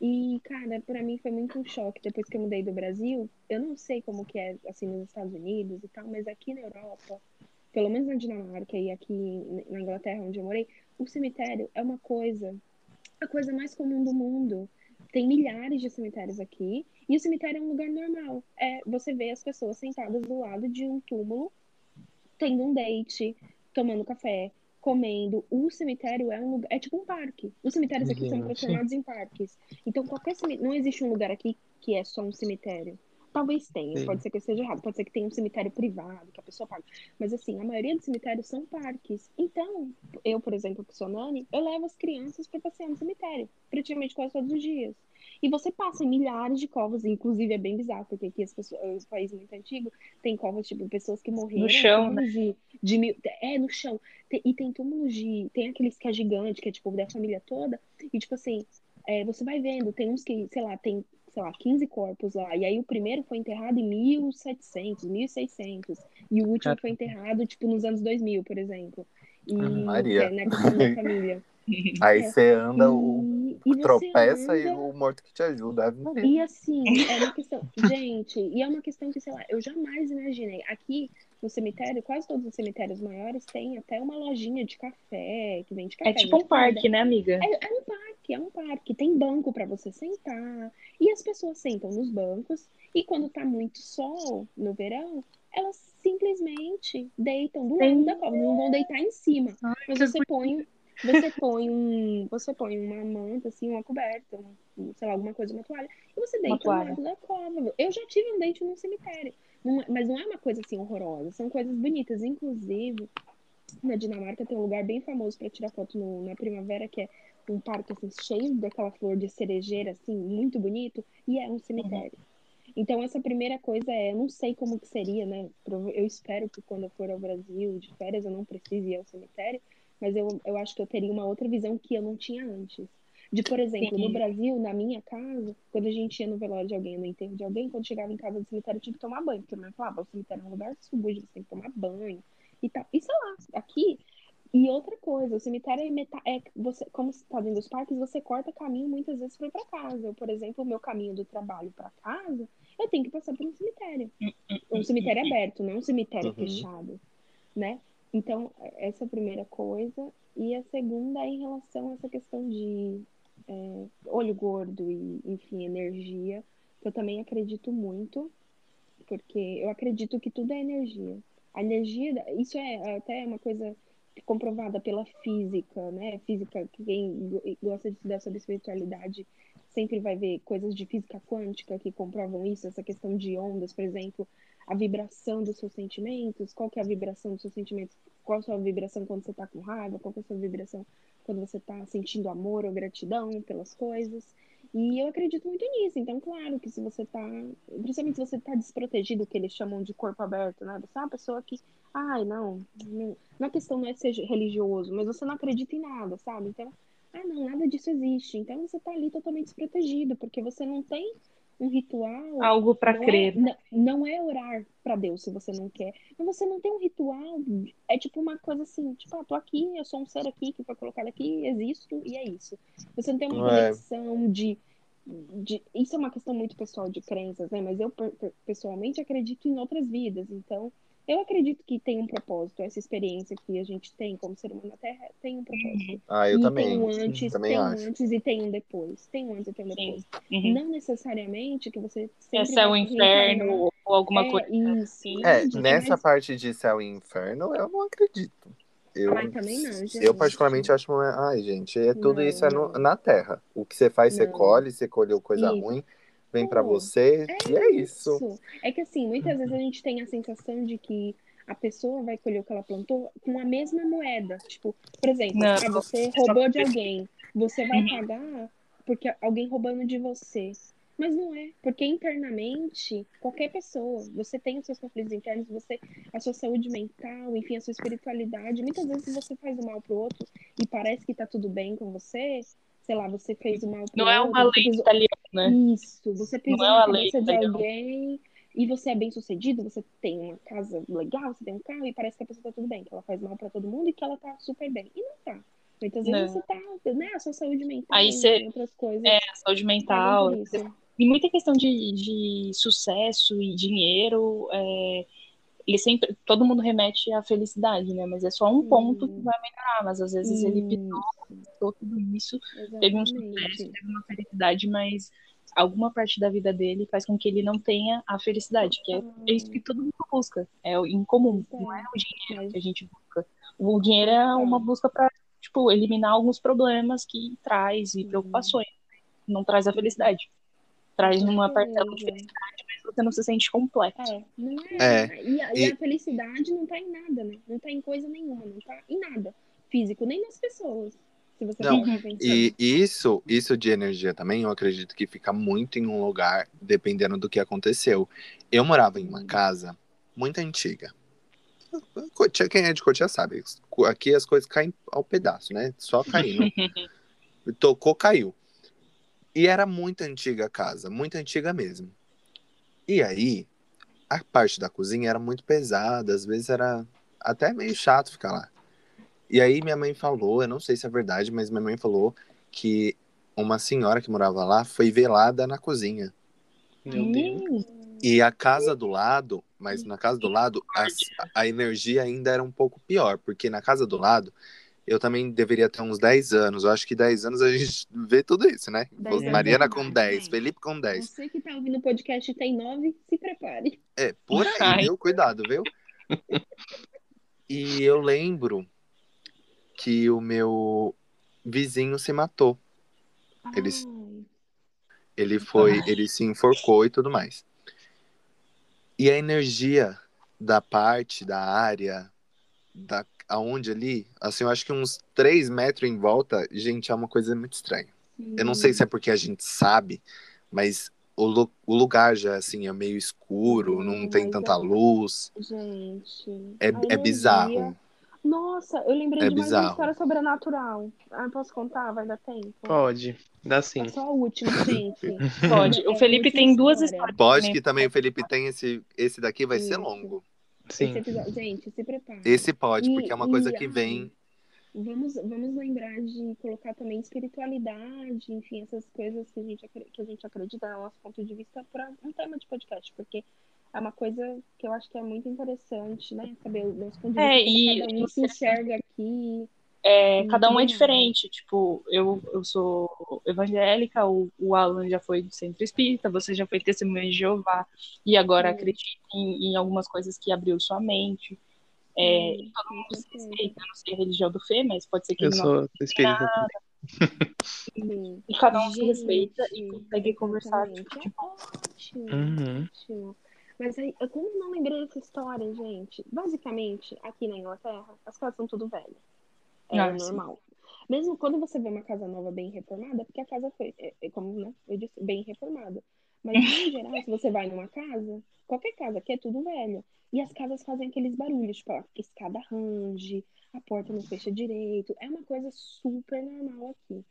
E, cara, pra mim foi muito um choque depois que eu mudei do Brasil. Eu não sei como que é, assim, nos Estados Unidos e tal, mas aqui na Europa, pelo menos na Dinamarca e aqui na Inglaterra, onde eu morei, o cemitério é uma coisa, a coisa mais comum do mundo. Tem milhares de cemitérios aqui, e o cemitério é um lugar normal. É, você vê as pessoas sentadas do lado de um túmulo, tendo um date, tomando café, comendo. O cemitério é um lugar, é tipo um parque. Os cemitérios aqui são transformados em parques. Então qualquer cemitério, não existe um lugar aqui que é só um cemitério. Talvez tenha, Sim. pode ser que eu esteja errado, pode ser que tenha um cemitério privado, que a pessoa paga. Mas assim, a maioria dos cemitérios são parques. Então, eu, por exemplo, que sou Nani, eu levo as crianças para passear no cemitério, praticamente quase todos os dias. E você passa em milhares de covas, inclusive é bem bizarro, porque aqui as pessoas, país muito antigo tem covas, tipo, pessoas que morreram. No chão, né? De, de mil, é, no chão. e tem túmulos de. Tem aqueles que é gigante, que é tipo da família toda. E tipo assim, é, você vai vendo, tem uns que, sei lá, tem, sei lá, 15 corpos lá. E aí o primeiro foi enterrado em 1700, 1600. E o último foi enterrado, tipo, nos anos 2000, por exemplo. E, Maria. É, né, família. Aí é. você anda, o e tropeça anda... e o morto que te ajuda. E assim, é uma questão. Gente, e é uma questão que, sei lá, eu jamais imaginei. Aqui no cemitério, quase todos os cemitérios maiores têm até uma lojinha de café, que vende café. É tipo um parque, né, amiga? É, é um parque, é um parque. Tem banco para você sentar. E as pessoas sentam nos bancos. E quando tá muito sol no verão, elas simplesmente deitam do lado da cova. Não vão deitar em cima. Ai, mas você põe você põe um, você põe uma manta, assim, uma coberta, um, sei lá, alguma coisa, uma toalha, e você deita no lado da cova. Eu já tive um dente no cemitério, não, mas não é uma coisa assim horrorosa, são coisas bonitas. Inclusive, na Dinamarca tem um lugar bem famoso para tirar foto no, na primavera, que é um parque assim, cheio daquela flor de cerejeira, assim, muito bonito, e é um cemitério. Uhum. Então, essa primeira coisa é, eu não sei como que seria, né? Eu espero que quando eu for ao Brasil de férias eu não precise ir ao cemitério, mas eu, eu acho que eu teria uma outra visão que eu não tinha antes. De, por exemplo, Sim. no Brasil, na minha casa, quando a gente ia no velório de alguém, no enterro de alguém, quando chegava em casa do cemitério, tinha que tomar banho. Porque a mãe falava, o cemitério é um lugar sujo, você tem que tomar banho e tal. E sei lá, aqui. E outra coisa, o cemitério é, meta, é você, como você está dentro dos parques, você corta caminho muitas vezes para casa. Eu, por exemplo, o meu caminho do trabalho para casa, eu tenho que passar por um cemitério. Hum, hum, um cemitério hum, aberto, não um cemitério uhum. fechado, né? Então, essa é a primeira coisa. E a segunda é em relação a essa questão de é, olho gordo e, enfim, energia, que eu também acredito muito, porque eu acredito que tudo é energia. A energia, isso é até uma coisa comprovada pela física, né? Física, quem gosta de estudar sobre espiritualidade sempre vai ver coisas de física quântica que comprovam isso, essa questão de ondas, por exemplo, a vibração dos seus sentimentos, qual que é a vibração dos seus sentimentos, qual é a sua vibração quando você está com raiva, qual é a sua vibração quando você está sentindo amor ou gratidão pelas coisas. E eu acredito muito nisso. Então, claro que se você está, principalmente se você está desprotegido, que eles chamam de corpo aberto, né? Você é uma pessoa que, ai, não, não, não a questão não é ser religioso, mas você não acredita em nada, sabe? Então, ah, não, nada disso existe. Então você está ali totalmente desprotegido, porque você não tem um ritual. Algo para é crer. É, não, não, é orar para Deus se você não quer. Mas você não tem um ritual. É tipo uma coisa assim, tipo, ah, tô aqui, eu sou um ser aqui que foi colocado aqui, existo e é isso. Você não tem uma é. conexão de, de. Isso é uma questão muito pessoal de crenças, né? Mas eu pessoalmente acredito em outras vidas. Então, eu acredito que tem um propósito, essa experiência que a gente tem como ser humano na Terra tem um propósito. Ah, eu e também. Tem um antes, também tem acho. um antes e tem um depois. Tem um antes e tem um depois. Uhum. Não necessariamente que você sempre. É céu e inferno ou alguma é, coisa. Isso. É, nessa mas... parte de céu e inferno, eu não acredito. Eu, Ai, também não, gente. eu particularmente acho. Ai, gente, é tudo não, isso é no, na Terra. O que você faz, não. você colhe, você colheu coisa isso. ruim vem para você é e é isso. isso. É que assim, muitas vezes a gente tem a sensação de que a pessoa vai colher o que ela plantou com a mesma moeda. Tipo, por exemplo, ah, você roubou de alguém, você vai uhum. pagar porque alguém roubando de você. Mas não é, porque internamente, qualquer pessoa, você tem os seus conflitos internos, você, a sua saúde mental, enfim, a sua espiritualidade. Muitas vezes você faz o mal pro outro e parece que tá tudo bem com você, sei lá, você fez pro não outro. Não é uma lei fez... italiana, né? Isso, você fez não é uma cabeça de alguém e você é bem sucedido, você tem uma casa legal, você tem um carro e parece que a pessoa tá tudo bem, que ela faz mal para todo mundo e que ela tá super bem. E não tá. Muitas vezes não. você tá, né, a sua saúde mental, Aí você, outras coisas. É, saúde mental. É e muita questão de, de sucesso e dinheiro, é, ele sempre, todo mundo remete à felicidade, né? Mas é só um ponto que vai melhorar, mas às vezes ele pitou, tudo isso, Exatamente. teve um sucesso, teve uma felicidade, mas alguma parte da vida dele faz com que ele não tenha a felicidade, que é, é isso que todo mundo busca, é o incomum, não é o dinheiro que a gente busca. O dinheiro é uma busca para tipo eliminar alguns problemas que traz e preocupações, não traz a felicidade. Traz uma parcela de felicidade, mas você não se sente completo. É, não é. é. E, a, e... e a felicidade não tá em nada, né? Não tá em coisa nenhuma, não tá em nada físico, nem nas pessoas. Se você não, e isso, isso de energia também, eu acredito que fica muito em um lugar, dependendo do que aconteceu. Eu morava em uma casa muito antiga. Quem é de Cotia sabe. Aqui as coisas caem ao pedaço, né? Só caindo. Tocou, caiu. E era muito antiga a casa, muito antiga mesmo. E aí, a parte da cozinha era muito pesada, às vezes era até meio chato ficar lá. E aí minha mãe falou, eu não sei se é verdade, mas minha mãe falou que uma senhora que morava lá foi velada na cozinha. Meu Deus. E a casa do lado, mas na casa do lado, a, a energia ainda era um pouco pior, porque na casa do lado, eu também deveria ter uns 10 anos. Eu acho que 10 anos a gente vê tudo isso, né? Mariana com 10, Felipe com 10. Você que tá ouvindo o podcast tem 9, se prepare. É, por aí, viu? Cuidado, viu? E eu lembro que o meu vizinho se matou. Ele, ele foi, ele se enforcou e tudo mais. E a energia da parte, da área, da aonde ali, assim, eu acho que uns três metros em volta, gente, é uma coisa muito estranha. Sim. Eu não sei se é porque a gente sabe, mas o, o lugar já, assim, é meio escuro, não tem tanta luz. Gente. É, é bizarro. Nossa, eu lembrei é de mais uma história sobrenatural. Ah, posso contar? Vai dar tempo? Pode, dá sim. É só a última, gente. Pode. O Felipe tem duas histórias. Pode que também o Felipe tem esse. Esse daqui vai Isso. ser longo. Sim. Episódio... Gente, se prepara. Esse pode, porque é uma coisa que vem. Vamos, vamos lembrar de colocar também espiritualidade, enfim, essas coisas que a gente, que a gente acredita no nosso ponto de vista para um tema de podcast, porque é uma coisa que eu acho que é muito interessante, né? Saber o nosso ponto de é, vista, e cada um se enxerga aqui. É, cada um é diferente. Tipo, eu, eu sou evangélica, o, o Alan já foi do centro espírita, você já foi testemunha de Jeová, e agora acredita em, em, algumas coisas que abriu sua mente. É, hum, todo mundo se respeita, eu não sei a religião do Fê, mas pode ser que eu sou espírita E cada um se respeita e consegue conversar. Tipo, tipo, ótimo, uhum. ótimo. Mas aí, eu como não lembrei dessa história, gente? Basicamente, aqui na Inglaterra, as casas são tudo velhas. É ah, normal. Sim. Mesmo quando você vê uma casa nova bem reformada, porque a casa foi, é, é como né, eu disse, bem reformada. Mas, em geral, se você vai numa casa, qualquer casa aqui é tudo velho. E as casas fazem aqueles barulhos, tipo, a escada range, a porta não fecha direito. É uma coisa super normal aqui.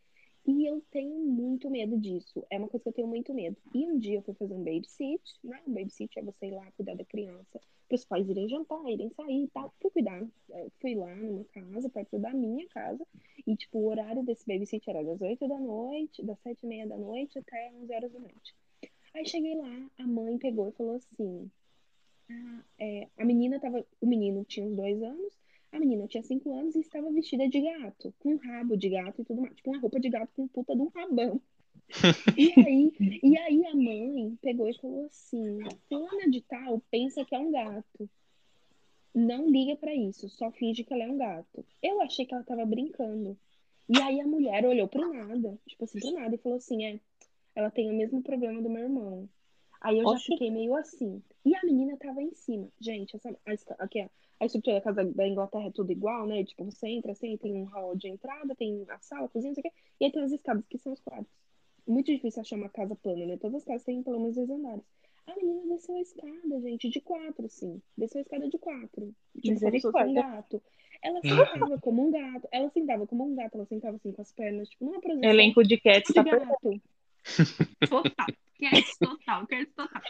E eu tenho muito medo disso. É uma coisa que eu tenho muito medo. E um dia eu fui fazer um babysit, né? Um babysit é você ir lá cuidar da criança, para os pais irem jantar, irem sair e tal. Fui cuidar. É, fui lá numa casa, perto da minha casa. E, tipo, o horário desse babysit era das 8 da noite, das 7 e meia da noite até 11 horas da noite. Aí cheguei lá, a mãe pegou e falou assim: ah, é, a menina tava. O menino tinha uns dois anos a menina tinha 5 anos e estava vestida de gato, com rabo de gato e tudo mais. Tipo, uma roupa de gato com puta de um rabão. e, aí, e aí a mãe pegou e falou assim: Fulana de tal pensa que é um gato. Não liga para isso, só finge que ela é um gato. Eu achei que ela tava brincando. E aí a mulher olhou pro nada, tipo assim, pro nada, e falou assim: é, ela tem o mesmo problema do meu irmão. Aí eu Oxe. já fiquei meio assim. E a menina tava em cima. Gente, essa, aqui, ó, a estrutura da casa da Inglaterra é tudo igual, né? Tipo, você entra assim, tem um hall de entrada, tem a sala, a cozinha, não sei o quê, e aí tem as escadas, que são os quartos. Muito difícil achar uma casa plana, né? Todas as casas têm pelo menos dois andares. A menina desceu a escada, gente, de quatro, assim. Desceu a escada de quatro. Tipo, como se fosse um gato. Ela sentava como um gato. Ela sentava como um gato. Ela sentava assim com as pernas, tipo, numa posição. Elenco de cats tá gato. Total. Cats total, cats total.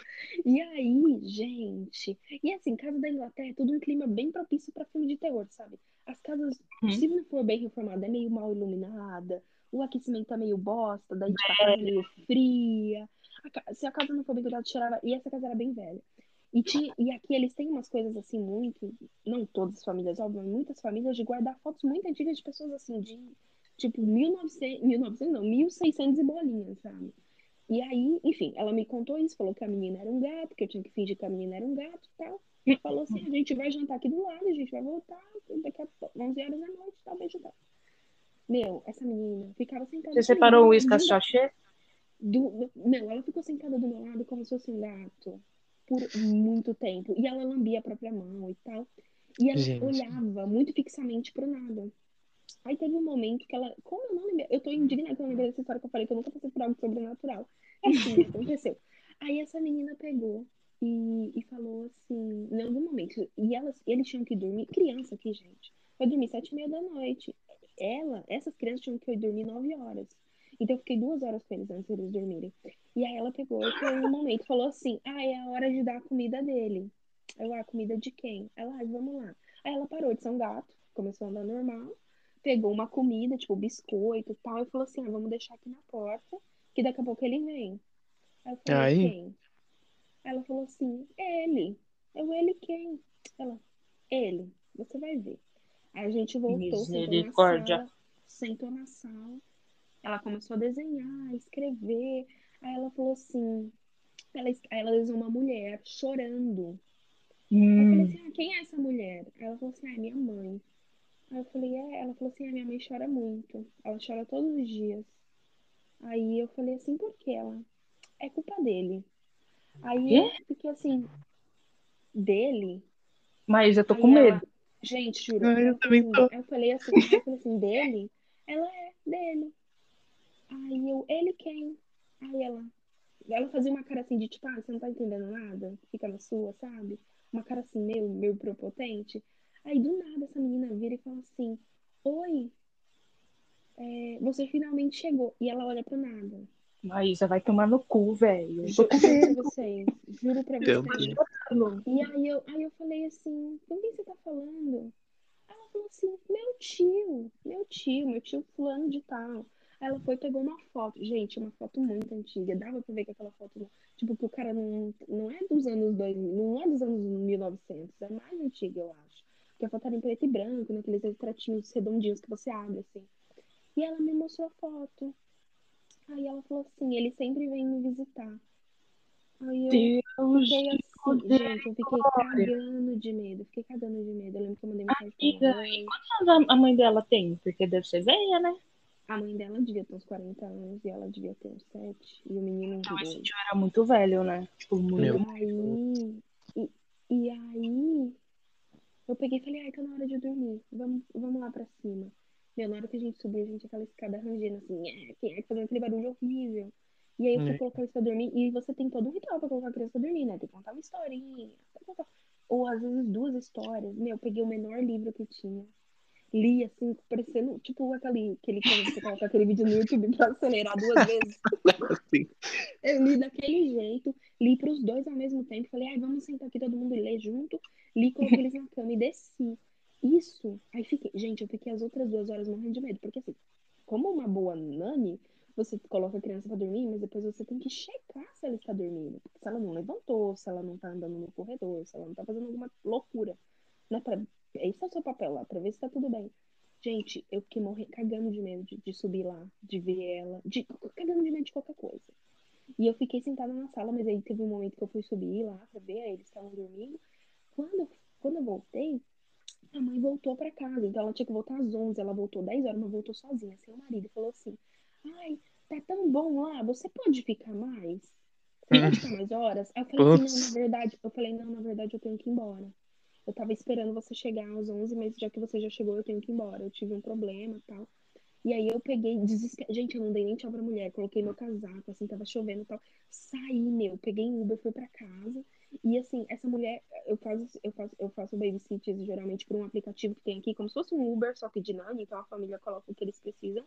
E aí, gente. E assim, casa da Inglaterra é tudo um clima bem propício para filme de terror, sabe? As casas, uhum. se não for bem reformada, é meio mal iluminada. O aquecimento tá meio bosta, daí tipo, a casa é meio fria. A, se a casa não for bem cuidada, cheirava. E essa casa era bem velha. E, tinha, e aqui eles têm umas coisas assim muito. Não todas as famílias, óbvio, mas muitas famílias de guardar fotos muito antigas de pessoas assim, de tipo 1900, 1900 não, 1600 e bolinhas, sabe? E aí, enfim, ela me contou isso, falou que a menina era um gato, que eu tinha que fingir que a menina era um gato e tal. E falou assim: a gente vai jantar aqui do lado, a gente vai voltar daqui a 11 horas da noite, tal, vai jantar. Meu, essa menina ficava sentada. Você separou o uísque sachê? Do, não, ela ficou sentada do meu lado como se fosse um gato por muito tempo. E ela lambia a própria mão e tal. E ela Gente. olhava muito fixamente pro nada. Aí teve um momento que ela. Como eu não lembro. Eu tô indignada que eu lembrei dessa história que eu falei que eu nunca passei por algo sobrenatural. Enfim, aconteceu. Aí essa menina pegou e, e falou assim, em algum momento. E elas, eles tinham que dormir. Criança aqui, gente. Vai dormir sete e meia da noite. Ela, essas crianças tinham que dormir nove horas. Então eu fiquei duas horas com eles antes deles dormirem. E aí ela pegou e em um momento falou assim: Ah, é a hora de dar a comida dele. Eu, ah, a comida de quem? Ela, ah, vamos lá. Aí ela parou de ser um gato, começou a andar normal, pegou uma comida, tipo biscoito e tal, e falou assim: ah, vamos deixar aqui na porta, que daqui a pouco ele vem. Aí eu falei, aí? quem? Ela falou assim, ele. Eu, ele quem? Ela, ele, você vai ver. Aí a gente voltou, sentou na sala, sentou na sala, ela começou a desenhar, a escrever. Aí ela falou assim, ela, ela desenhou uma mulher chorando. Hum. Eu falei assim, ah, quem é essa mulher? Ela falou assim, ah, é minha mãe. Aí eu falei, é, ela falou assim, a minha mãe chora muito. Ela chora todos os dias. Aí eu falei assim, por que ela? É culpa dele. Aí eu fiquei assim, dele? Mas eu tô aí com ela, medo. Gente, juro. eu, também assim, tô. eu falei assim, eu falei assim, dele? Ela é, dele. Aí eu, ele quem? Aí ela, ela fazia uma cara assim de tipo, ah, você não tá entendendo nada? Fica na sua, sabe? Uma cara assim, meio, meio propotente. Aí do nada essa menina vira e fala assim: Oi, é, você finalmente chegou. E ela olha pro nada. Maísa vai tomar no cu, velho. Juro pra vocês. Juro pra vocês. E aí eu, aí eu falei assim: Com quem você tá falando? Ela falou assim: Meu tio, meu tio, meu tio fulano de tal. Aí ela foi e pegou uma foto. Gente, uma foto muito antiga. Dava pra ver que aquela foto, tipo, que o cara não, não é dos anos 2000, não é dos anos 1900, é mais antiga, eu acho. Porque a foto era em preto e branco, naqueles retratinhos redondinhos que você abre, assim. E ela me mostrou a foto. Aí ela falou assim, ele sempre vem me visitar. Aí eu Deus fiquei assim, Deus gente, eu fiquei cagando de medo, fiquei cagando de medo. Eu lembro que eu mandei mensagem Amiga, pra ela. quantos anos a mãe dela tem? Porque deve ser velha, né? A mãe dela devia ter uns 40 anos e ela devia ter uns 7. E o menino uns Então esse tio era muito velho, né? Tipo, muito. E aí, e, e aí, eu peguei e falei, ai, tá na hora de dormir. Vamos, vamos lá pra cima. Meu, na hora que a gente subiu, a gente aquela escada rangendo assim, é, quem é que fazendo aquele barulho horrível? E aí eu fui é. colocar eles pra dormir. E você tem todo um ritual pra colocar a criança pra dormir, né? Tem que contar uma historinha. Ou às vezes duas histórias. Meu, eu peguei o menor livro que tinha li assim, parecendo tipo aquele, aquele quando você coloca aquele vídeo no YouTube pra acelerar duas vezes. Sim. Eu li daquele jeito, li pros dois ao mesmo tempo, falei, ai, vamos sentar aqui todo mundo e ler junto, li, coloquei eles na cama e desci. Isso, aí fiquei, gente, eu fiquei as outras duas horas morrendo de medo, porque assim, como uma boa nani, você coloca a criança para dormir, mas depois você tem que checar se ela está dormindo. Se ela não levantou, se ela não tá andando no corredor, se ela não tá fazendo alguma loucura. Né, pra esse é o seu papel lá, pra ver se tá tudo bem. Gente, eu fiquei morrendo, cagando de medo de, de, subir lá, de ver ela, de, cagando de medo de qualquer coisa. E eu fiquei sentada na sala, mas aí teve um momento que eu fui subir lá pra ver, aí eles estavam dormindo. Quando, quando eu voltei, a mãe voltou pra casa, então ela tinha que voltar às 11, ela voltou 10 horas, mas voltou sozinha, sem o marido, e falou assim: Ai, tá tão bom lá, você pode ficar mais? Pode ficar mais horas? Aí eu falei assim: Não, na verdade, eu falei: Não, na verdade eu tenho que ir embora eu tava esperando você chegar às 11, mas já que você já chegou, eu tenho que ir embora. Eu tive um problema e tal. E aí eu peguei, desesper... gente, eu não dei nem tchau pra mulher, coloquei meu casaco, assim, tava chovendo e tal. Saí, meu, peguei um Uber, fui pra casa. E assim, essa mulher, eu faço, eu faço, eu faço babysitters geralmente por um aplicativo que tem aqui, como se fosse um Uber, só que de nani, então a família coloca o que eles precisam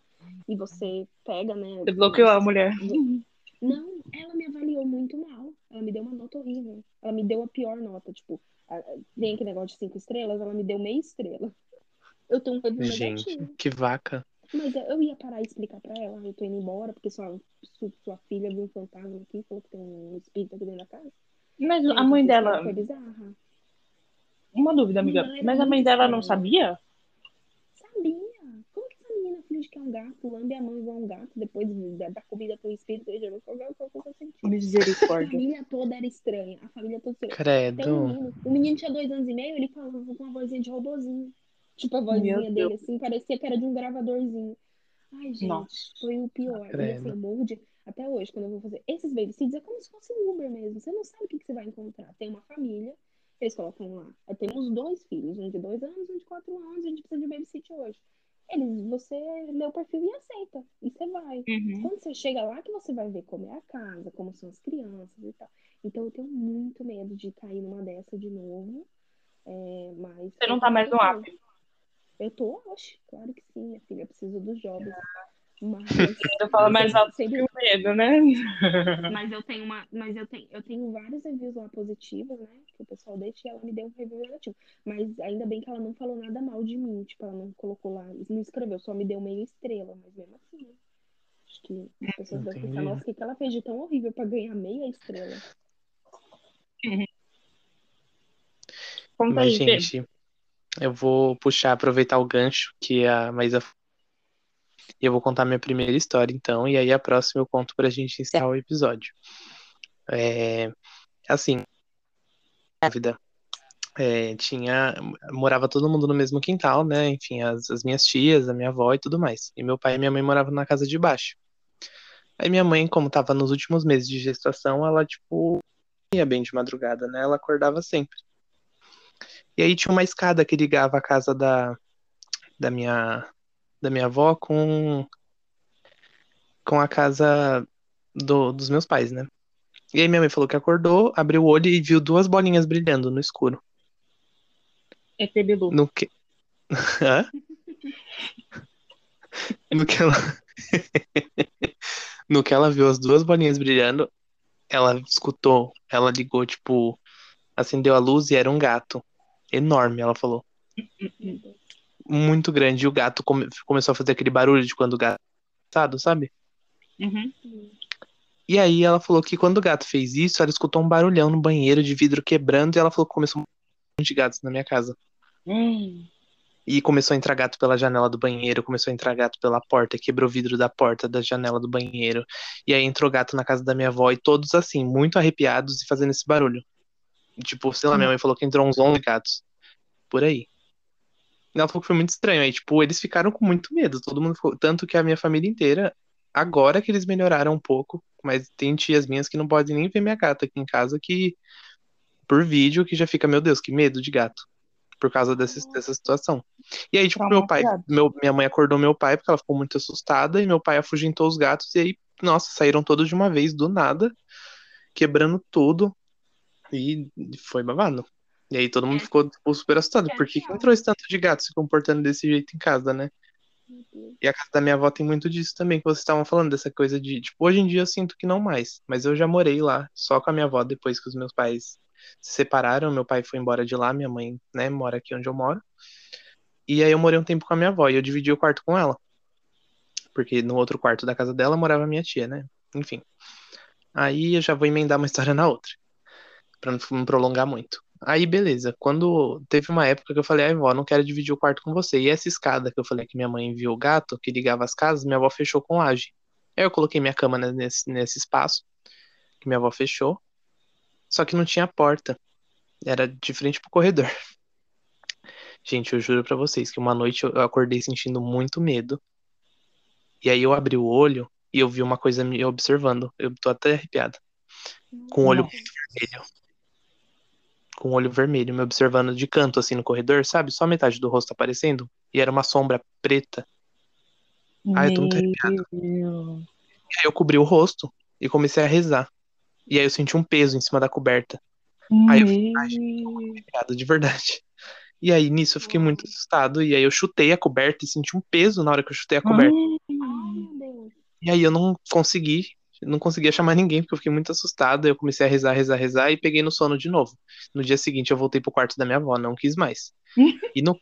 e você pega, né? Você bloqueou a mulher. Não, ela me avaliou muito mal. Ela me deu uma nota horrível. Ela me deu a pior nota, tipo, tem aquele negócio de cinco estrelas, ela me deu meia estrela. Eu tenho um review Gente, negativo. que vaca. Mas eu ia parar e explicar pra ela, eu tô indo embora, porque sua, sua filha viu um fantasma aqui, falou que tem um espírito aqui dentro da casa. Mas a mãe dela. Foi bizarra. Uma dúvida, amiga. Mas a mãe dela não sabia? Sabia. Como que essa menina finge que é um gato, lambe a mão igual um gato, depois dá comida pro espírito, eu qualquer coisa sentido. Misericórdia. A família toda era estranha. A família toda estranha. Credo. Um menino, o menino tinha dois anos e meio, ele falava com uma vozinha de robozinho. Tipo, a vozinha dele, assim, parecia que era de um gravadorzinho. Ai, gente, Nossa. foi o pior. E assim, eu morro de... Até hoje, quando eu vou fazer esses babysitters, é como se fosse um Uber mesmo. Você não sabe o que, que você vai encontrar. Tem uma família, eles colocam lá. Temos dois filhos, um de dois anos e um de quatro anos, a gente precisa de babysitter hoje. Eles, você lê o perfil e aceita. E você vai. Uhum. Quando você chega lá, que você vai ver como é a casa, como são as crianças e tal. Então eu tenho muito medo de cair numa dessa de novo. É, mas. Você não tá mais no app? Eu tô, oxe, claro que sim, minha filha. Eu preciso dos jobs. Ah. Mas eu falo mais alto sempre o medo, né? Mas eu tenho uma, mas eu tenho, eu tenho vários reviews lá positivos, né? Que o pessoal deixa e ela me deu um review negativo. Mas ainda bem que ela não falou nada mal de mim, tipo, ela não colocou lá, não escreveu, só me deu meio estrela, mas mesmo assim, né? Acho que as pessoas devem pensar, nossa, o que, que ela fez de tão horrível pra ganhar meia estrela? Uhum. Mas, gente, eu vou puxar, aproveitar o gancho que a Maísa eu vou contar minha primeira história, então, e aí a próxima eu conto pra gente encerrar o episódio. É, assim, grávida. É, tinha morava todo mundo no mesmo quintal, né? Enfim, as, as minhas tias, a minha avó e tudo mais. E meu pai e minha mãe moravam na casa de baixo. Aí minha mãe, como tava nos últimos meses de gestação, ela tipo ia bem de madrugada, né? Ela acordava sempre. E aí tinha uma escada que ligava a casa da, da minha da minha avó com com a casa do, dos meus pais, né? E aí minha mãe falou que acordou, abriu o olho e viu duas bolinhas brilhando no escuro. É Bilu. No que... Hã? no que ela... no que ela viu as duas bolinhas brilhando, ela escutou, ela ligou, tipo, acendeu a luz e era um gato. Enorme, ela falou. muito grande. E o gato come, começou a fazer aquele barulho de quando o gato sabe? Uhum. E aí ela falou que quando o gato fez isso, ela escutou um barulhão no banheiro de vidro quebrando e ela falou que começou um de gatos na minha casa. Hum. E começou a entrar gato pela janela do banheiro, começou a entrar gato pela porta, quebrou o vidro da porta da janela do banheiro. E aí entrou gato na casa da minha avó e todos assim, muito arrepiados e fazendo esse barulho. Tipo, sei lá, minha mãe falou que entrou uns 11 gatos. Por aí. Ela falou que foi muito estranho. Aí, tipo, eles ficaram com muito medo. Todo mundo ficou. Tanto que a minha família inteira, agora que eles melhoraram um pouco, mas tem tias minhas que não podem nem ver minha gata aqui em casa, que por vídeo que já fica, meu Deus, que medo de gato. Por causa dessa, dessa situação. E aí, tipo, meu pai, meu, minha mãe acordou meu pai porque ela ficou muito assustada, e meu pai afugentou os gatos, e aí, nossa, saíram todos de uma vez, do nada, quebrando tudo. E foi babado. E aí todo mundo é. ficou tipo, super assustado. É Por que, que entrou esse tanto de gato se comportando desse jeito em casa, né? E a casa da minha avó tem muito disso também, que vocês estavam falando, dessa coisa de, tipo, hoje em dia eu sinto que não mais, mas eu já morei lá, só com a minha avó, depois que os meus pais se separaram, meu pai foi embora de lá, minha mãe, né, mora aqui onde eu moro. E aí eu morei um tempo com a minha avó, e eu dividi o quarto com ela. Porque no outro quarto da casa dela morava minha tia, né? Enfim. Aí eu já vou emendar uma história na outra, pra não me prolongar muito. Aí, beleza. Quando teve uma época que eu falei, ai, vó, não quero dividir o quarto com você. E essa escada que eu falei que minha mãe viu o gato, que ligava as casas, minha avó fechou com laje. Aí eu coloquei minha cama nesse, nesse espaço, que minha avó fechou. Só que não tinha porta. Era de frente pro corredor. Gente, eu juro pra vocês que uma noite eu acordei sentindo muito medo. E aí eu abri o olho e eu vi uma coisa me observando. Eu tô até arrepiada. Com o olho vermelho com o olho vermelho, me observando de canto, assim, no corredor, sabe? Só metade do rosto aparecendo. E era uma sombra preta. Ai, eu tô muito arrepiado. E aí eu cobri o rosto e comecei a rezar. E aí eu senti um peso em cima da coberta. Aí eu fiquei arrepiado, de verdade. E aí, nisso, eu fiquei muito assustado. E aí eu chutei a coberta e senti um peso na hora que eu chutei a coberta. E aí eu não consegui não conseguia chamar ninguém, porque eu fiquei muito assustado. Eu comecei a rezar, rezar, rezar e peguei no sono de novo. No dia seguinte, eu voltei pro quarto da minha avó, não quis mais. e no...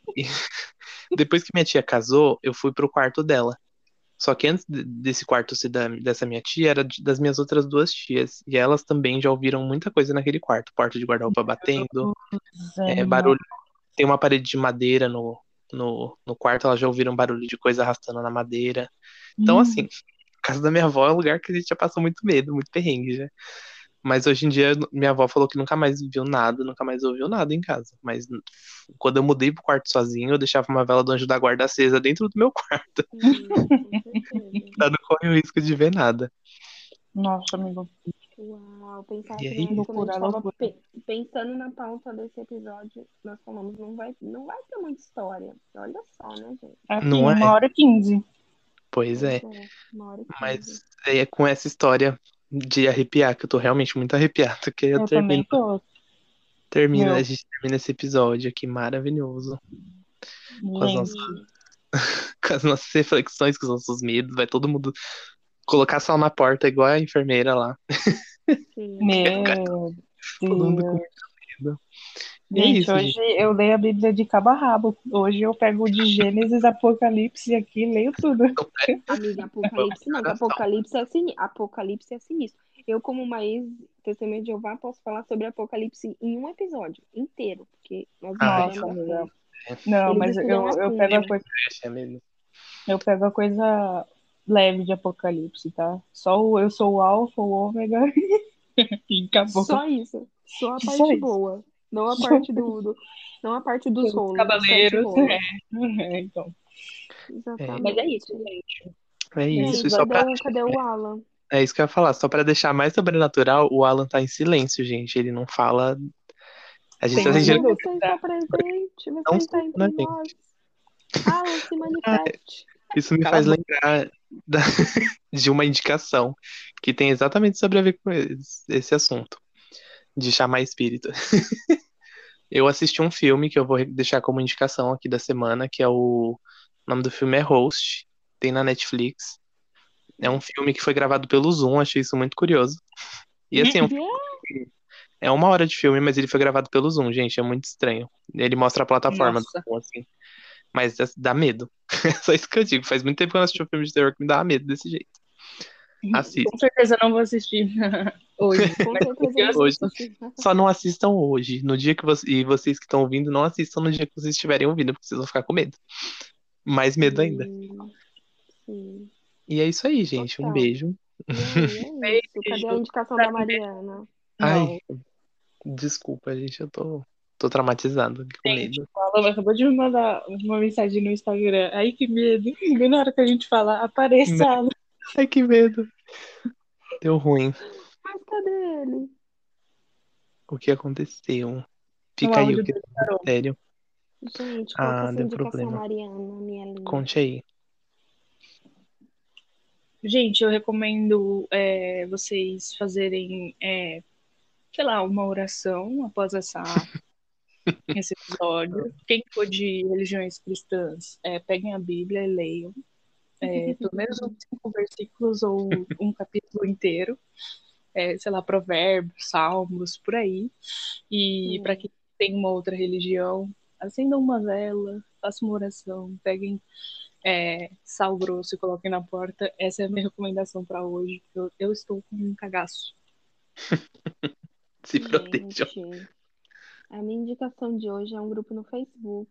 depois que minha tia casou, eu fui pro quarto dela. Só que antes desse quarto ser da, dessa minha tia, era das minhas outras duas tias. E elas também já ouviram muita coisa naquele quarto. Porta de guarda-roupa batendo, é, barulho. Tem uma parede de madeira no, no, no quarto, elas já ouviram barulho de coisa arrastando na madeira. Então, hum. assim, casa da minha avó é um lugar que a gente já passou muito medo, muito perrengue já. Mas hoje em dia, minha avó falou que nunca mais viu nada, nunca mais ouviu nada em casa. Mas quando eu mudei pro quarto sozinho, eu deixava uma vela do anjo da guarda acesa dentro do meu quarto. pra não correr o risco de ver nada. Nossa, amigo. Uau, pensar e aí? Loucura, loucura. pensando na pauta desse episódio, nós falamos, não vai, não vai ter muita história. Olha só, né, gente? Aqui, não é? uma hora e quinze. Pois é. é Mas é com essa história de arrepiar, que eu tô realmente muito arrepiado. Que eu, eu termino. Termina, a gente termina esse episódio aqui maravilhoso. Com as, nossas, com as nossas reflexões, com os nossos medos. Vai todo mundo colocar sal na porta, igual a enfermeira lá. Meu Deus. Todo mundo com medo. Gente, isso, hoje gente. eu leio a Bíblia de cabo a rabo. Hoje eu pego de Gênesis, Apocalipse aqui, leio tudo. Amiga, Apocalipse não, Apocalipse é, sin... Apocalipse é sinistro. Eu, como uma ex-testemunha de Jeová, posso falar sobre Apocalipse em um episódio inteiro, porque nós ah, não, não, mas eu, eu pego a coisa. Eu pego a coisa leve de Apocalipse, tá? Só o eu sou o Alfa, o Ômega e acabou. Só isso. Só a parte Só boa. Não a parte do, do, não a parte dos rolos. Cavaleiros. É. é, então. Exatamente. Mas é isso, gente. É isso. E só pra... Cadê o Alan? É isso que eu ia falar. Só pra deixar mais sobrenatural, o Alan tá em silêncio, gente. Ele não fala. A gente tá sentindo. Você está presente, você não está entre nós. Alan, se manifeste. Isso me faz lembrar da... de uma indicação que tem exatamente sobre a ver com esse assunto de chamar espírito. eu assisti um filme que eu vou deixar como indicação aqui da semana, que é o, o nome do filme é Host, tem na Netflix. É um filme que foi gravado pelo Zoom, achei isso muito curioso. E assim, é, um é uma hora de filme, mas ele foi gravado pelo Zoom, gente, é muito estranho. Ele mostra a plataforma Nossa. do Zoom, assim. Mas dá medo. É só isso que eu digo. Faz muito tempo que eu não assisti um filme de terror que me dá medo desse jeito. Assista. Com certeza não vou assistir hoje. Com certeza hoje. Só não assistam hoje. No dia que você, e vocês que estão ouvindo, não assistam no dia que vocês estiverem ouvindo, porque vocês vão ficar com medo. Mais medo ainda. Sim. E é isso aí, gente. Total. Um beijo. É isso. Cadê a indicação da Mariana? Ai, desculpa, gente. Eu tô, tô traumatizado com medo. Ela acabou de me mandar uma mensagem no Instagram. Ai, que medo. Bem na hora que a gente falar, apareça ela. Ai, que medo. Deu ruim. Mas cadê ele? O que aconteceu? Fica aí o que sério. Gente, qual ah, deu problema. Mariana, minha linda? Conte aí. Gente, eu recomendo é, vocês fazerem, é, sei lá, uma oração após essa, esse episódio. Quem for de religiões cristãs, é, peguem a Bíblia e leiam é, pelo menos uns cinco versículos ou um capítulo inteiro. É, sei lá, provérbios, salmos, por aí. E para quem tem uma outra religião, acendam uma vela, façam uma oração, peguem é, sal grosso e coloquem na porta. Essa é a minha recomendação para hoje. Eu, eu estou com um cagaço. Se protejam. A minha indicação de hoje é um grupo no Facebook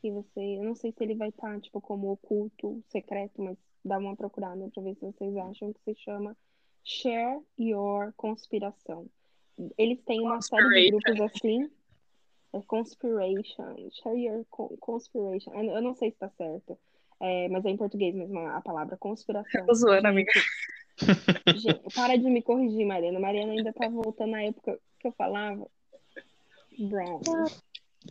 que você. Eu não sei se ele vai estar, tá, tipo, como oculto, secreto, mas dá uma procurada pra ver se vocês acham que se chama Share Your Conspiração. Eles têm uma série de grupos assim. É conspiration. Share Your Conspiration. Eu não sei se tá certo. É, mas é em português mesmo a palavra conspiração. Tô zoando, amiga. Gente, para de me corrigir, Mariana. Mariana ainda tá voltando na época que eu falava. Brown.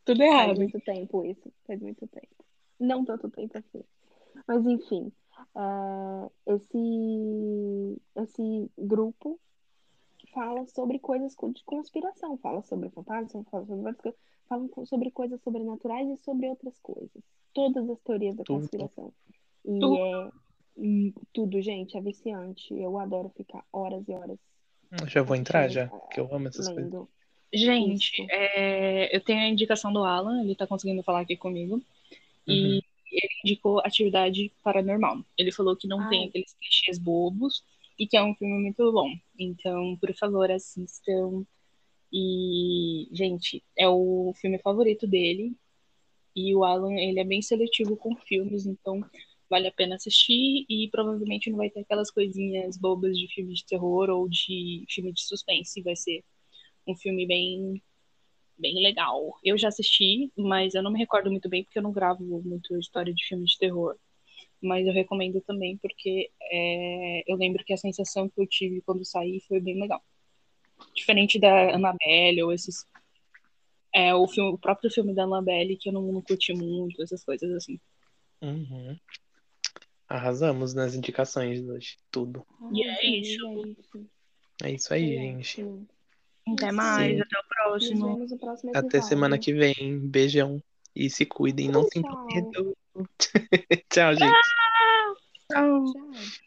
Tudo errado. Faz muito tempo isso. Faz muito tempo. Não tanto tempo assim. Mas enfim. Uh, esse, esse grupo fala sobre coisas de conspiração. Fala sobre fantasmas, fala sobre várias coisas. Falam sobre coisas sobrenaturais e sobre outras coisas. Todas as teorias da conspiração. E tudo. é tudo, gente, é viciante. Eu adoro ficar horas e horas. Já vou entrar já, que eu amo essas lendo. coisas. Gente, é, eu tenho a indicação do Alan, ele tá conseguindo falar aqui comigo. Uhum. E ele indicou atividade paranormal. Ele falou que não Ai. tem aqueles clichês bobos e que é um filme muito bom. Então, por favor, assistam. E, gente, é o filme favorito dele. E o Alan, ele é bem seletivo com filmes, então vale a pena assistir e provavelmente não vai ter aquelas coisinhas bobas de filme de terror ou de filme de suspense. Vai ser um filme bem bem legal. Eu já assisti, mas eu não me recordo muito bem porque eu não gravo muito história de filme de terror. Mas eu recomendo também porque é, eu lembro que a sensação que eu tive quando saí foi bem legal. Diferente da Annabelle ou esses. É, o, filme, o próprio filme da Annabelle que eu não, não curti muito, essas coisas assim. Uhum. Arrasamos nas indicações hoje, tudo. E é isso. É isso aí, gente. Até mais, Sim. até o próximo. Até semana que vem. Beijão. E se cuidem, não se importem. tchau, gente. Tchau. tchau.